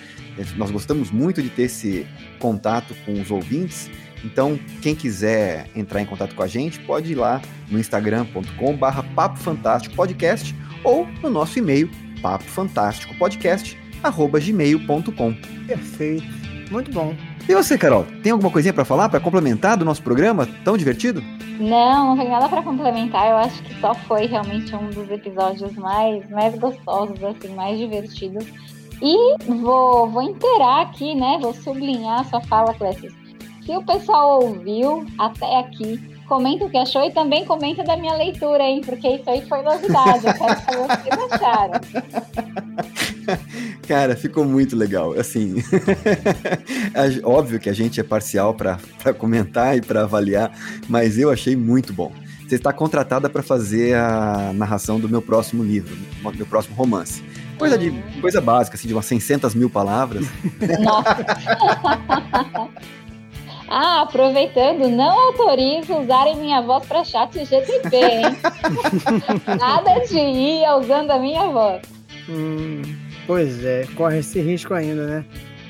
Nós gostamos muito de ter esse contato com os ouvintes. Então, quem quiser entrar em contato com a gente, pode ir lá no instagram.com barra Papo Fantástico Podcast ou no nosso e-mail papofantásticopodcast@gmail.com. Perfeito. Muito bom. E você, Carol, tem alguma coisinha para falar, para complementar do nosso programa tão divertido? Não, não tem nada para complementar. Eu acho que só foi realmente um dos episódios mais, mais gostosos, assim, mais divertidos. E vou, vou inteirar aqui, né? Vou sublinhar a sua fala, Clécio se o pessoal ouviu até aqui, comenta o que achou e também comenta da minha leitura, hein? Porque isso aí foi novidade. Eu quero que vocês acharam. Cara, ficou muito legal. Assim, óbvio que a gente é parcial para comentar e para avaliar, mas eu achei muito bom. Você está contratada para fazer a narração do meu próximo livro, meu próximo romance. Coisa de coisa básica, assim, de umas 600 mil palavras. Nossa. Ah, aproveitando, não autorizo usarem minha voz para chat GTP, hein? Nada de ir usando a minha voz. Hum, pois é, corre esse risco ainda, né?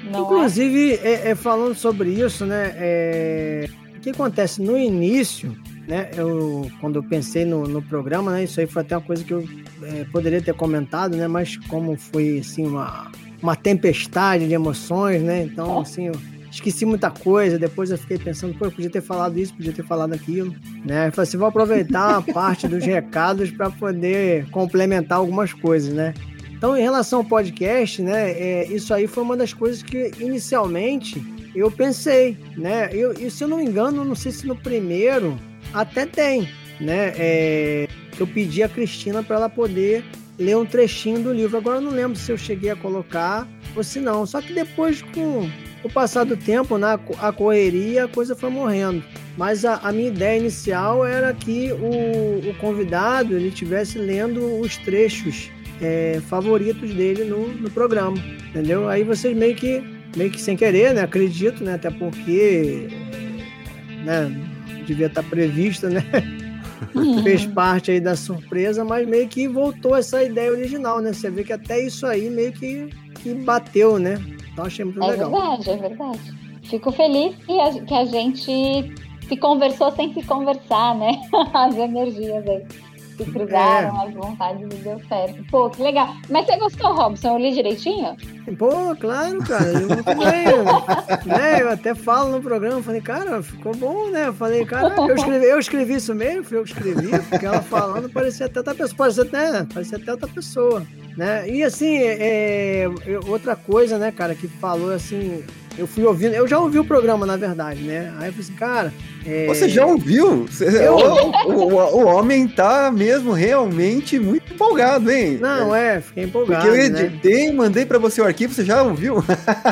Não Inclusive, é? É, é, falando sobre isso, né? É, o que acontece no início, né? Eu, quando eu pensei no, no programa, né? Isso aí foi até uma coisa que eu é, poderia ter comentado, né? Mas como foi assim uma, uma tempestade de emoções, né? Então, assim, eu esqueci muita coisa. Depois eu fiquei pensando, pô, podia ter falado isso, podia ter falado aquilo, né? Eu falei assim, vou aproveitar a parte dos recados para poder complementar algumas coisas, né? Então, em relação ao podcast, né, é, isso aí foi uma das coisas que inicialmente eu pensei, né? Eu, e se eu não me engano, não sei se no primeiro até tem, né? É, eu pedi a Cristina para ela poder ler um trechinho do livro. Agora eu não lembro se eu cheguei a colocar ou se não. Só que depois, com o passar do tempo, na a correria, a coisa foi morrendo. Mas a, a minha ideia inicial era que o, o convidado ele estivesse lendo os trechos é, favoritos dele no, no programa, entendeu? Aí vocês meio que, meio que sem querer, né? Acredito, né? Até porque né, devia estar previsto, né? Fez parte aí da surpresa, mas meio que voltou essa ideia original, né? Você vê que até isso aí meio que, que bateu, né? Então achei muito é legal. É verdade, é verdade. Fico feliz que a, que a gente se conversou sem se conversar, né? As energias aí se cruzaram, é. as vontades e deu certo. Pô, que legal. Mas você gostou, Robson? Eu li direitinho? Pô, claro, cara. Eu bem. né? Eu até falo no programa, falei, cara, ficou bom, né? Eu falei, cara, eu escrevi, eu escrevi isso mesmo, fui eu que escrevi, porque ela falando parecia até outra pessoa. Parecia até, parecia até outra pessoa. Né? E assim, é, é, outra coisa, né, cara, que falou assim, eu fui ouvindo, eu já ouvi o programa, na verdade, né? Aí eu falei assim, cara. É... Você já ouviu? Eu... O, o, o, homem tá mesmo realmente muito empolgado, hein? Não, é, fiquei empolgado. Porque eu editei, né? mandei para você o arquivo, você já ouviu?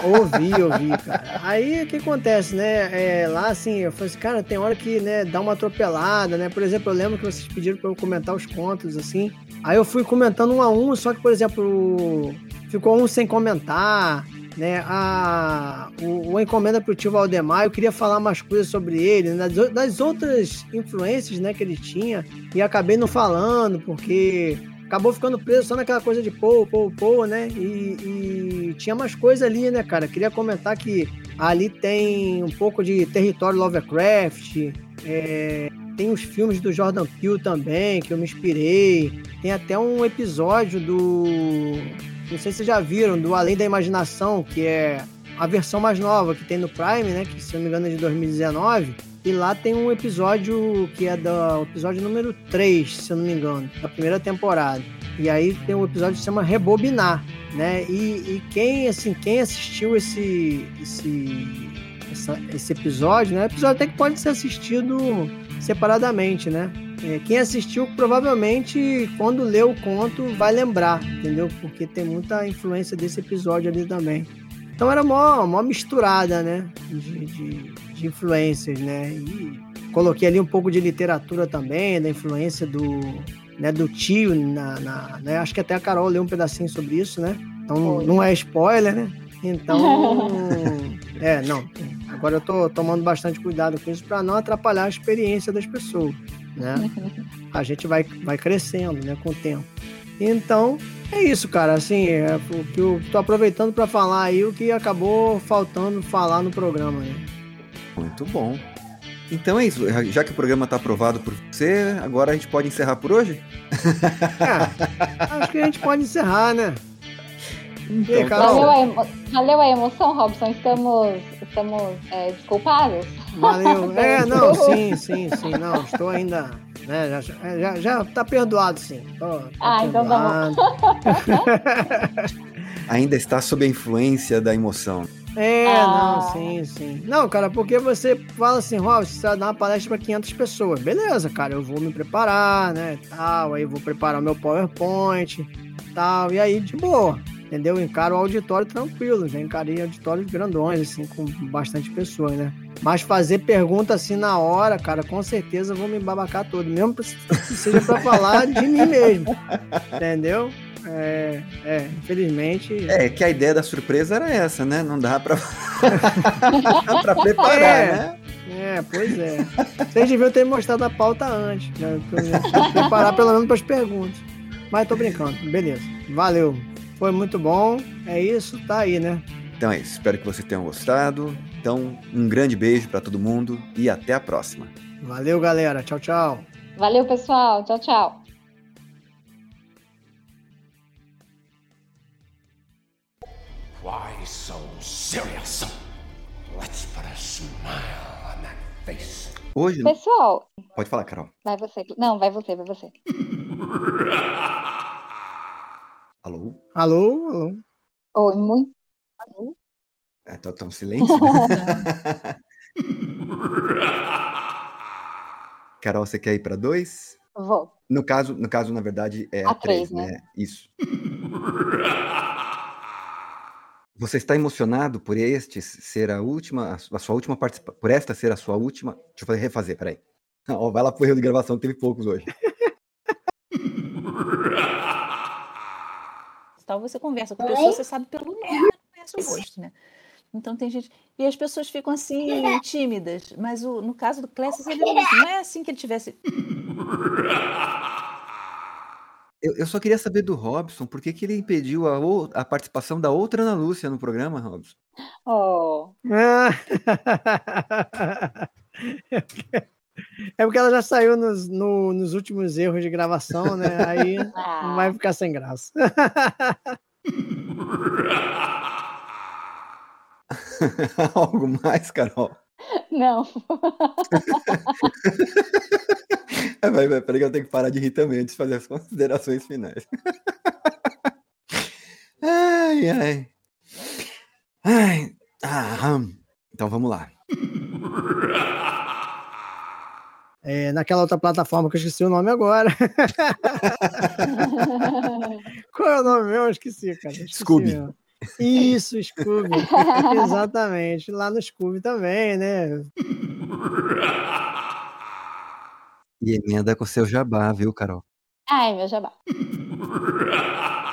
Ouvi, ouvi, cara. Aí o que acontece, né? É, lá assim, eu falei assim, cara, tem hora que né, dá uma atropelada, né? Por exemplo, eu lembro que vocês pediram para eu comentar os contos, assim. Aí eu fui comentando um a um, só que, por exemplo, ficou um sem comentar né? A, o, Encomenda para o Tio Valdemar, eu queria falar mais coisas sobre ele, né? das, das outras influências né, que ele tinha, e acabei não falando, porque acabou ficando preso só naquela coisa de pô, pô, pô, né? E, e, tinha mais coisa ali, né, cara? Queria comentar que ali tem um pouco de território Lovecraft, é, tem os filmes do Jordan Peele também, que eu me inspirei. Tem até um episódio do não sei se vocês já viram, do Além da Imaginação, que é a versão mais nova que tem no Prime, né? Que se não me engano é de 2019. E lá tem um episódio que é do episódio número 3, se eu não me engano, da primeira temporada. E aí tem um episódio que se chama Rebobinar, né? E, e quem, assim, quem assistiu esse, esse, essa, esse episódio, né? Episódio até que pode ser assistido separadamente, né? É, quem assistiu provavelmente, quando lê o conto, vai lembrar, entendeu? Porque tem muita influência desse episódio ali também. Então era mó, mó misturada, né? De, de, de influências, né? E coloquei ali um pouco de literatura também, da influência do, né, do tio, na, na né? acho que até a Carol leu um pedacinho sobre isso, né? Então não é spoiler, né? Então, é, não. Agora eu tô tomando bastante cuidado com isso para não atrapalhar a experiência das pessoas né? A gente vai, vai crescendo, né, com o tempo. Então, é isso, cara. Assim, é o que eu tô aproveitando para falar aí o que acabou faltando falar no programa, né? Muito bom. Então é isso. Já que o programa está aprovado por você, agora a gente pode encerrar por hoje? É, acho que a gente pode encerrar, né? Então, aí, valeu, a emo... valeu a emoção, Robson. Estamos, estamos é, desculpados. Valeu. É, não, sim, sim, sim. Não, estou ainda. Né, já, já, já tá perdoado, sim. Tô, tô ah, perdoado. então tá bom. ainda está sob a influência da emoção. É, ah. não, sim, sim. Não, cara, porque você fala assim, Rob, você vai dar uma palestra para 500 pessoas. Beleza, cara, eu vou me preparar, né, tal, aí vou preparar o meu PowerPoint, tal, e aí de boa entendeu? Eu encaro o auditório tranquilo, já encarei auditórios grandões, assim, com bastante pessoas, né? Mas fazer pergunta assim na hora, cara, com certeza vou me babacar todo, mesmo que seja para falar de mim mesmo, entendeu? É, é, infelizmente. É, que a ideia da surpresa era essa, né? Não dá pra, pra preparar, é, né? É, pois é. Vocês deviam ter mostrado a pauta antes, né? Preparar pelo menos para as perguntas. Mas tô brincando, beleza. Valeu. Foi muito bom. É isso, tá aí, né? Então é isso. Espero que vocês tenham gostado. Então, um grande beijo para todo mundo e até a próxima. Valeu, galera. Tchau, tchau. Valeu, pessoal. Tchau, tchau. Why so serious? Let's put a smile on that face. Hoje. Pessoal. Pode falar, Carol. Vai você. Não, vai você, vai você. Alô? Alô? Alô? Oi, muito. Alô? É, tá tão silêncio. Carol, você quer ir para dois? Vou. No caso, no caso, na verdade, é a, a três, três, né? né? Isso. Você está emocionado por este ser a última, a sua última participação, por esta ser a sua última? Deixa eu refazer, peraí. Oh, vai lá pro erro de gravação, teve poucos hoje. tal, você conversa com a pessoa, você sabe pelo nome, não conhece o rosto, né? Então tem gente. E as pessoas ficam assim, tímidas. Mas o, no caso do Clécio, ele não, não é assim que ele tivesse. Eu, eu, só queria saber do Robson, por que, que ele impediu a, a participação da outra Ana Lúcia no programa, Robson? Oh. É porque ela já saiu nos, no, nos últimos erros de gravação, né? Aí ah. não vai ficar sem graça. Algo mais, Carol? Não. vai, vai, peraí que eu tenho que parar de rir também antes de fazer as considerações finais. ai, ai. Ai, Ah, então vamos lá. É, naquela outra plataforma que eu esqueci o nome agora. Qual é o nome meu? Eu esqueci, cara. Esqueci Scooby. mesmo. Isso, Scooby. Exatamente. Lá no Scooby também, né? E emenda com o seu jabá, viu, Carol? Ai, meu jabá.